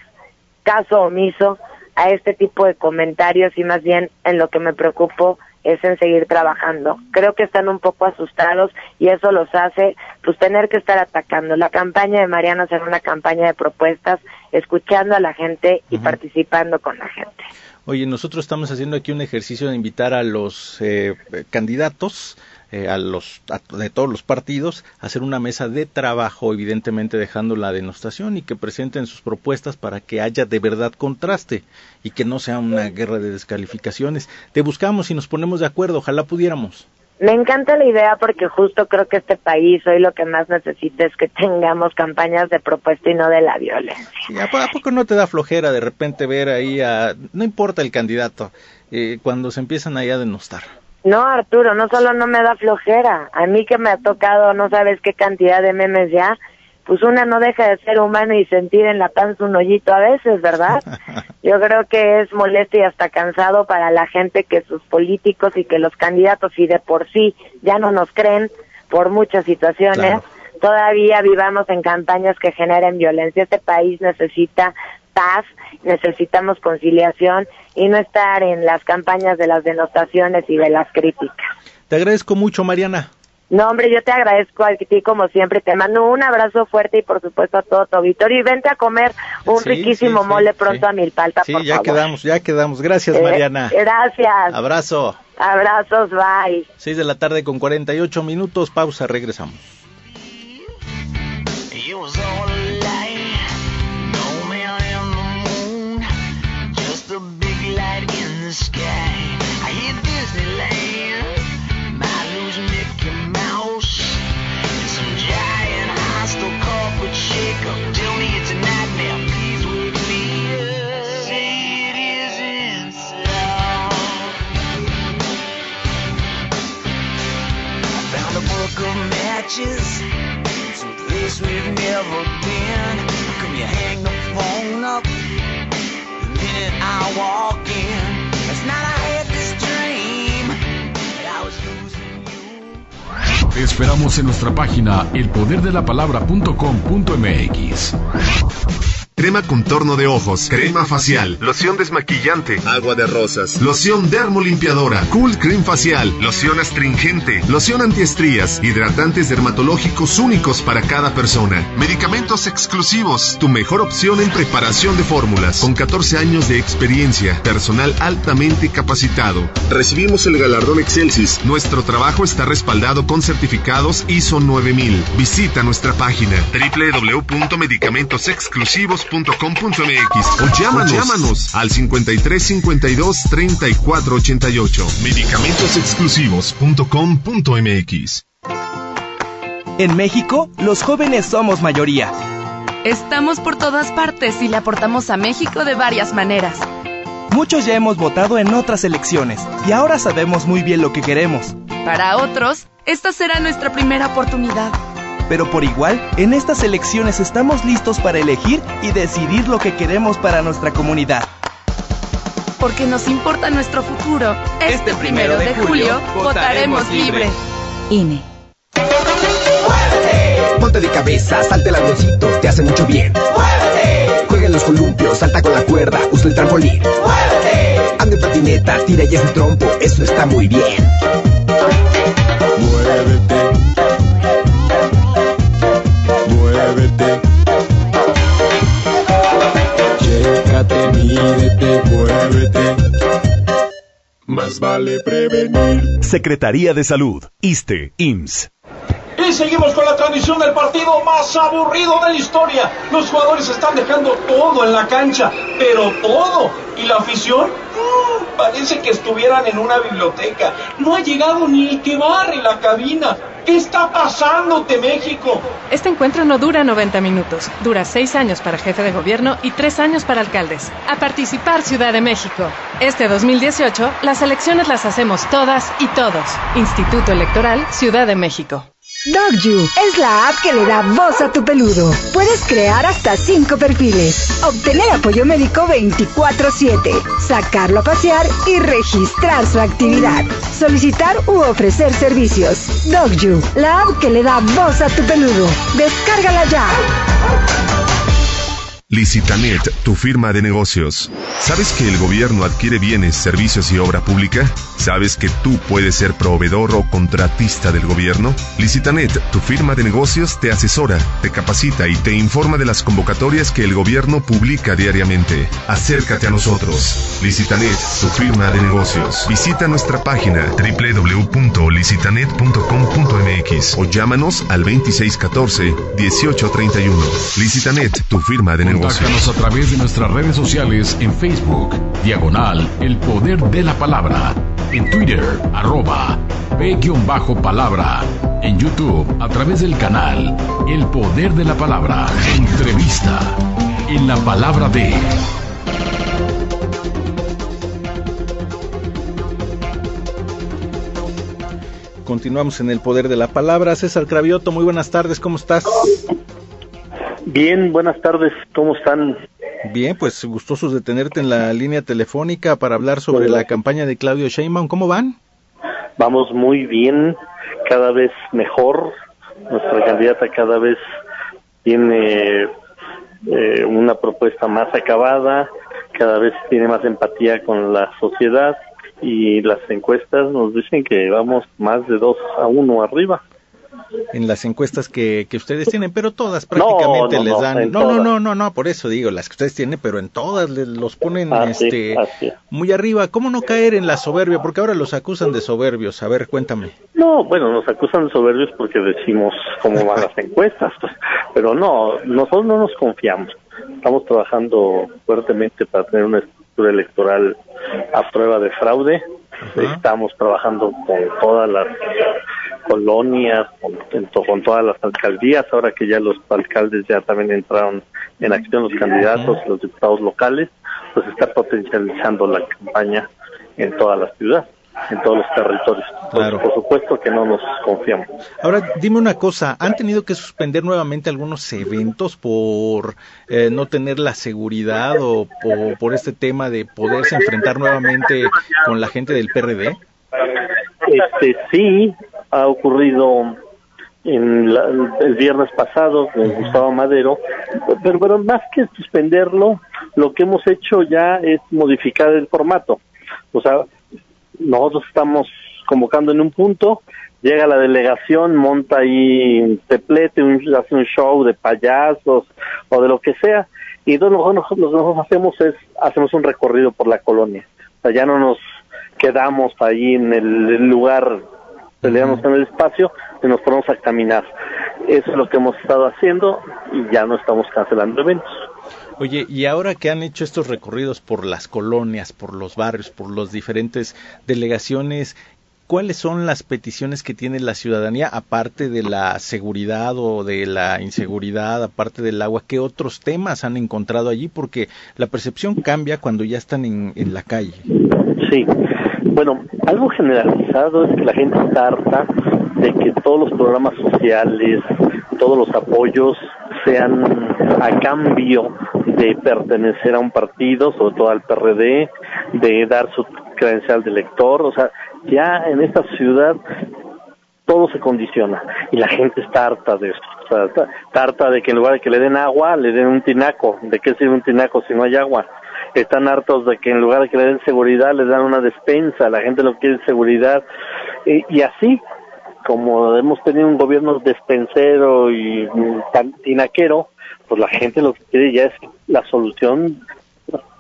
caso omiso a este tipo de comentarios y más bien en lo que me preocupo es en seguir trabajando. Creo que están un poco asustados y eso los hace pues tener que estar atacando. La campaña de Mariana será una campaña de propuestas, escuchando a la gente y participando con la gente. Oye, nosotros estamos haciendo aquí un ejercicio de invitar a los eh, candidatos eh, a los de todos los partidos hacer una mesa de trabajo, evidentemente dejando la denostación y que presenten sus propuestas para que haya de verdad contraste y que no sea una guerra de descalificaciones. Te buscamos y nos ponemos de acuerdo, ojalá pudiéramos. Me encanta la idea porque justo creo que este país hoy lo que más necesita es que tengamos campañas de propuesta y no de la violencia. ¿a, poco no te da flojera de repente ver ahí a, no importa el candidato, eh, cuando se empiezan ahí a denostar? No, Arturo, no solo no me da flojera, a mí que me ha tocado no sabes qué cantidad de memes ya, pues una no deja de ser humano y sentir en la panza un hoyito a veces, ¿verdad? Yo creo que es molesto y hasta cansado para la gente que sus políticos y que los candidatos y de por sí ya no nos creen por muchas situaciones, todavía vivamos en campañas que generen violencia. Este país necesita paz, necesitamos conciliación y no estar en las campañas de las denotaciones y de las críticas. Te agradezco mucho, Mariana. No, hombre, yo te agradezco a ti como siempre. Te mando un abrazo fuerte y por supuesto a todo tu auditorio. Y vente a comer un riquísimo mole pronto a Milpalta, sí, ya quedamos, ya quedamos. Gracias, eh, Mariana. Gracias. Abrazo. Abrazos, bye. Seis de la tarde con 48 minutos. Pausa, regresamos. Matches some place we've never been. Can you hang the phone up the minute esperamos en nuestra página elpoderdela.palabra.com.mx. Crema contorno de ojos, crema facial, loción desmaquillante, agua de rosas, loción dermolimpiadora, cool cream facial, loción astringente, loción antiestrías, hidratantes dermatológicos únicos para cada persona, medicamentos exclusivos, tu mejor opción en preparación de fórmulas, con 14 años de experiencia, personal altamente capacitado. Recibimos el galardón Excelsis. Nuestro trabajo está respaldado con certificados ISO 9000. Visita nuestra página. www.medicamentos .com.mx o llámanos, llámanos al 53 52 34 88. Medicamentos En México, los jóvenes somos mayoría. Estamos por todas partes y le aportamos a México de varias maneras. Muchos ya hemos votado en otras elecciones y ahora sabemos muy bien lo que queremos. Para otros, esta será nuestra primera oportunidad pero por igual, en estas elecciones estamos listos para elegir y decidir lo que queremos para nuestra comunidad. Porque nos importa nuestro futuro. Este, primero de julio, votaremos libre. INE. Ponte de cabeza, salte el avioncito, te hace mucho bien. ¡Muévete! Juega en los columpios, salta con la cuerda, usa el trampolín. ¡Muévete! Ande en patineta, tira y es un trompo, eso está muy bien. Mídete, muévete. Más vale prevenir. Secretaría de Salud, ISTE, IMSS. Y seguimos con la transmisión del partido más aburrido de la historia. Los jugadores están dejando todo en la cancha, pero todo. ¿Y la afición? Mm, parece que estuvieran en una biblioteca. No ha llegado ni el que barre la cabina ¿Qué está pasándote, México? Este encuentro no dura 90 minutos. Dura 6 años para jefe de gobierno y 3 años para alcaldes. A participar, Ciudad de México. Este 2018, las elecciones las hacemos todas y todos. Instituto Electoral, Ciudad de México. DogYou es la app que le da voz a tu peludo. Puedes crear hasta 5 perfiles, obtener apoyo médico 24/7, sacarlo a pasear y registrar su actividad, solicitar u ofrecer servicios. DogYou, la app que le da voz a tu peludo. Descárgala ya. Licitanet, tu firma de negocios. ¿Sabes que el gobierno adquiere bienes, servicios y obra pública? ¿Sabes que tú puedes ser proveedor o contratista del gobierno? Licitanet, tu firma de negocios, te asesora, te capacita y te informa de las convocatorias que el gobierno publica diariamente. Acércate a nosotros. Licitanet, tu firma de negocios. Visita nuestra página www.licitanet.com.mx o llámanos al 2614-1831. Licitanet, tu firma de negocios. Contáctanos a través de nuestras redes sociales en Facebook, diagonal El Poder de la Palabra, en Twitter, arroba P-palabra, en YouTube a través del canal El Poder de la Palabra, entrevista, en la palabra de... Continuamos en el poder de la palabra. César Cravioto, muy buenas tardes, ¿cómo estás? Bien, buenas tardes, ¿cómo están? Bien, pues gustosos de tenerte en la línea telefónica para hablar sobre la campaña de Claudio Sheinbaum. ¿Cómo van? Vamos muy bien, cada vez mejor. Nuestra candidata cada vez tiene eh, una propuesta más acabada, cada vez tiene más empatía con la sociedad y las encuestas nos dicen que vamos más de dos a uno arriba en las encuestas que, que ustedes tienen, pero todas prácticamente les dan. No, no, no, no, no, por eso digo, las que ustedes tienen, pero en todas les, los ponen este muy arriba. ¿Cómo no caer en la soberbia? Porque ahora los acusan de soberbios. A ver, cuéntame. No, bueno, nos acusan de soberbios porque decimos cómo van las encuestas, pero no, nosotros no nos confiamos. Estamos trabajando fuertemente para tener una estructura electoral a prueba de fraude. Estamos trabajando con todas las colonias, con, con, todas las alcaldías, ahora que ya los alcaldes ya también entraron en acción, los candidatos, los diputados locales, pues está potencializando la campaña en toda la ciudad en todos los territorios. Claro. por supuesto que no nos confiamos. Ahora, dime una cosa, ¿han tenido que suspender nuevamente algunos eventos por eh, no tener la seguridad o por, por, este tema de poderse enfrentar nuevamente con la gente del PRD? Este, sí, ha ocurrido en el viernes pasado con Gustavo Madero, pero, pero más que suspenderlo, lo que hemos hecho ya es modificar el formato. O sea, nosotros estamos convocando en un punto, llega la delegación, monta ahí un teplete, hace un show de payasos o de lo que sea, y entonces nosotros, lo que nosotros hacemos es, hacemos un recorrido por la colonia. O sea, ya no nos quedamos ahí en el lugar peleamos en el espacio y nos ponemos a caminar. Eso es lo que hemos estado haciendo y ya no estamos cancelando eventos. Oye, y ahora que han hecho estos recorridos por las colonias, por los barrios, por las diferentes delegaciones, ¿cuáles son las peticiones que tiene la ciudadanía, aparte de la seguridad o de la inseguridad, aparte del agua? ¿Qué otros temas han encontrado allí? Porque la percepción cambia cuando ya están en, en la calle. Sí, bueno, algo generalizado es que la gente está harta de que todos los programas sociales, todos los apoyos sean a cambio de pertenecer a un partido, sobre todo al PRD, de dar su credencial de elector, o sea, ya en esta ciudad todo se condiciona y la gente está harta de eso, o sea, está, harta de que en lugar de que le den agua, le den un tinaco, ¿de qué sirve un tinaco si no hay agua? Están hartos de que en lugar de que le den seguridad les dan una despensa, la gente lo quiere seguridad. Y, así como hemos tenido un gobierno despensero y tinaquero, pues la gente lo que quiere ya es la solución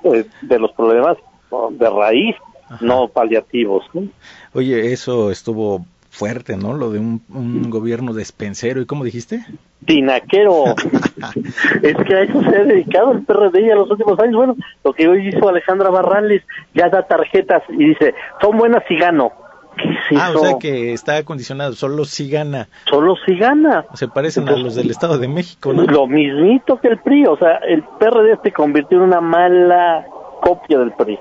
eh, de los problemas de raíz, no paliativos. Oye, eso estuvo fuerte, ¿no? Lo de un, un gobierno despensero. ¿Y cómo dijiste? Tinaquero. es que a eso se ha dedicado el PRD a los últimos años. Bueno, lo que hoy hizo Alejandra Barrales, ya da tarjetas y dice, son buenas y gano. ah, o sea que está acondicionado, solo si gana. Solo si gana. Se parecen a los del Estado de México, ¿no? Lo mismito que el PRI, o sea, el PRD se convirtió en una mala copia del PRI.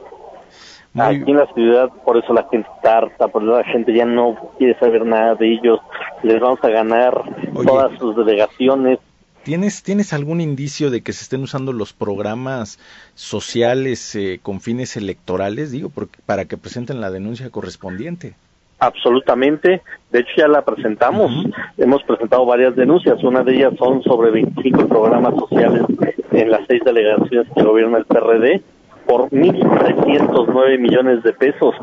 Aquí en la ciudad, por eso la gente está harta, por eso la gente ya no quiere saber nada de ellos. Les vamos a ganar todas sus delegaciones. ¿Tienes, ¿Tienes algún indicio de que se estén usando los programas sociales eh, con fines electorales, digo, para que presenten la denuncia correspondiente? Absolutamente. De hecho, ya la presentamos. Hemos presentado varias denuncias. Una de ellas son sobre 25 programas sociales en las seis delegaciones que gobierna el PRD por 1.309 millones de pesos.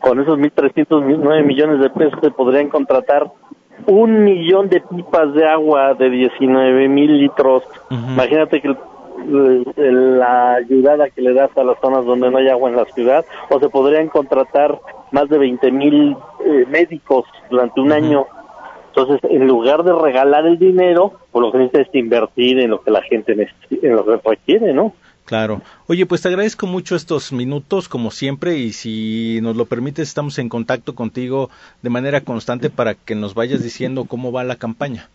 Con esos 1.309 millones de pesos se podrían contratar un millón de pipas de agua de 19 mil litros. Imagínate que la ayudada que le das a las zonas donde no hay agua en la ciudad, o se podrían contratar más de 20 mil eh, médicos durante un año. Entonces, en lugar de regalar el dinero, pues lo que necesita es invertir en lo que la gente en lo que requiere, ¿no? Claro. Oye, pues te agradezco mucho estos minutos, como siempre, y si nos lo permites, estamos en contacto contigo de manera constante para que nos vayas diciendo cómo va la campaña.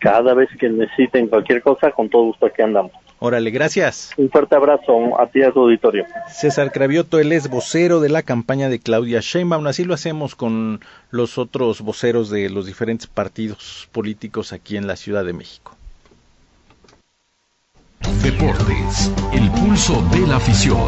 Cada vez que necesiten cualquier cosa, con todo gusto aquí andamos. Órale, gracias. Un fuerte abrazo a ti y a tu auditorio. César Cravioto, él es vocero de la campaña de Claudia Sheinbaum. Así lo hacemos con los otros voceros de los diferentes partidos políticos aquí en la Ciudad de México. Deportes, el pulso de la afición.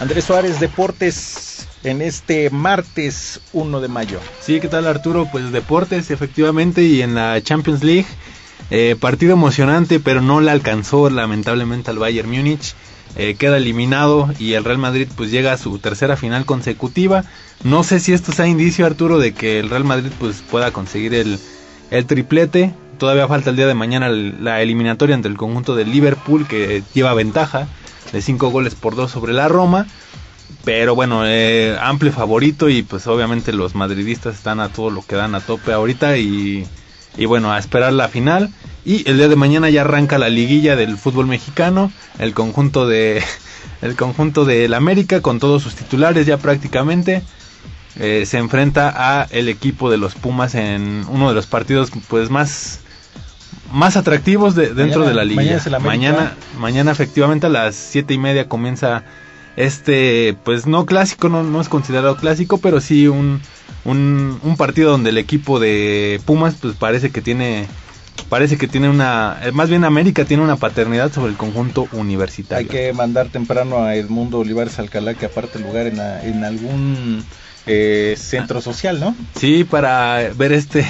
Andrés Suárez, Deportes, en este martes 1 de mayo. Sí, ¿qué tal Arturo? Pues Deportes, efectivamente, y en la Champions League, eh, partido emocionante, pero no le alcanzó lamentablemente al Bayern Múnich. Eh, queda eliminado y el Real Madrid pues llega a su tercera final consecutiva. No sé si esto sea indicio, Arturo, de que el Real Madrid pues pueda conseguir el, el triplete. Todavía falta el día de mañana la eliminatoria ante el conjunto de Liverpool que lleva ventaja de 5 goles por 2 sobre la Roma. Pero bueno, eh, amplio favorito y pues obviamente los madridistas están a todo lo que dan a tope ahorita y, y bueno, a esperar la final. Y el día de mañana ya arranca la liguilla del fútbol mexicano, el conjunto de el conjunto del América con todos sus titulares ya prácticamente eh, se enfrenta a el equipo de los Pumas en uno de los partidos pues más más atractivos de, dentro de la liguilla. Mañana, mañana, efectivamente a las siete y media comienza este pues no clásico no, no es considerado clásico pero sí un, un, un partido donde el equipo de Pumas pues parece que tiene parece que tiene una, eh, más bien América tiene una paternidad sobre el conjunto universitario. Hay que mandar temprano a Edmundo Olivares Alcalá que aparte lugar en, en algún eh, centro social, ¿no? Sí, para ver este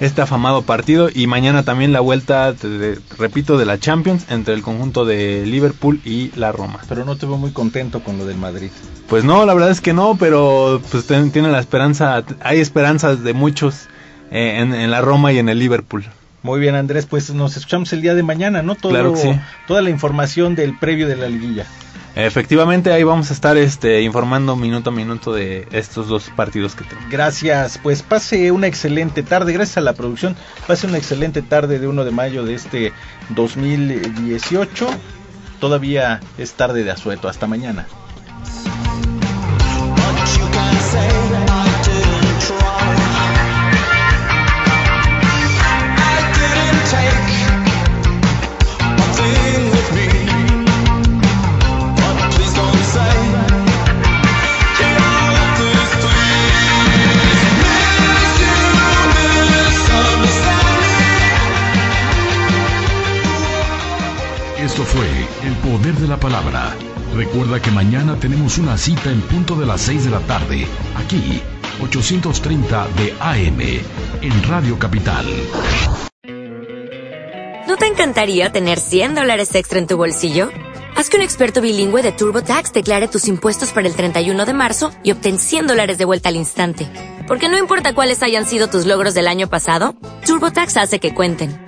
este afamado partido y mañana también la vuelta, repito, de la Champions entre el conjunto de Liverpool y la Roma. Pero no te veo muy contento con lo del Madrid. Pues no, la verdad es que no, pero pues tiene la esperanza, hay esperanzas de muchos eh, en la Roma y en el Liverpool. Muy bien, Andrés, pues nos escuchamos el día de mañana, ¿no? Todo, Toda la información del previo de la liguilla. Efectivamente, ahí vamos a estar este, informando minuto a minuto de estos dos partidos que tenemos. Gracias, pues pase una excelente tarde, gracias a la producción, pase una excelente tarde de 1 de mayo de este 2018. Todavía es tarde de asueto, hasta mañana. La palabra. Recuerda que mañana tenemos una cita en punto de las 6 de la tarde, aquí, 830 de AM, en Radio Capital. ¿No te encantaría tener 100 dólares extra en tu bolsillo? Haz que un experto bilingüe de TurboTax declare tus impuestos para el 31 de marzo y obtén 100 dólares de vuelta al instante. Porque no importa cuáles hayan sido tus logros del año pasado, TurboTax hace que cuenten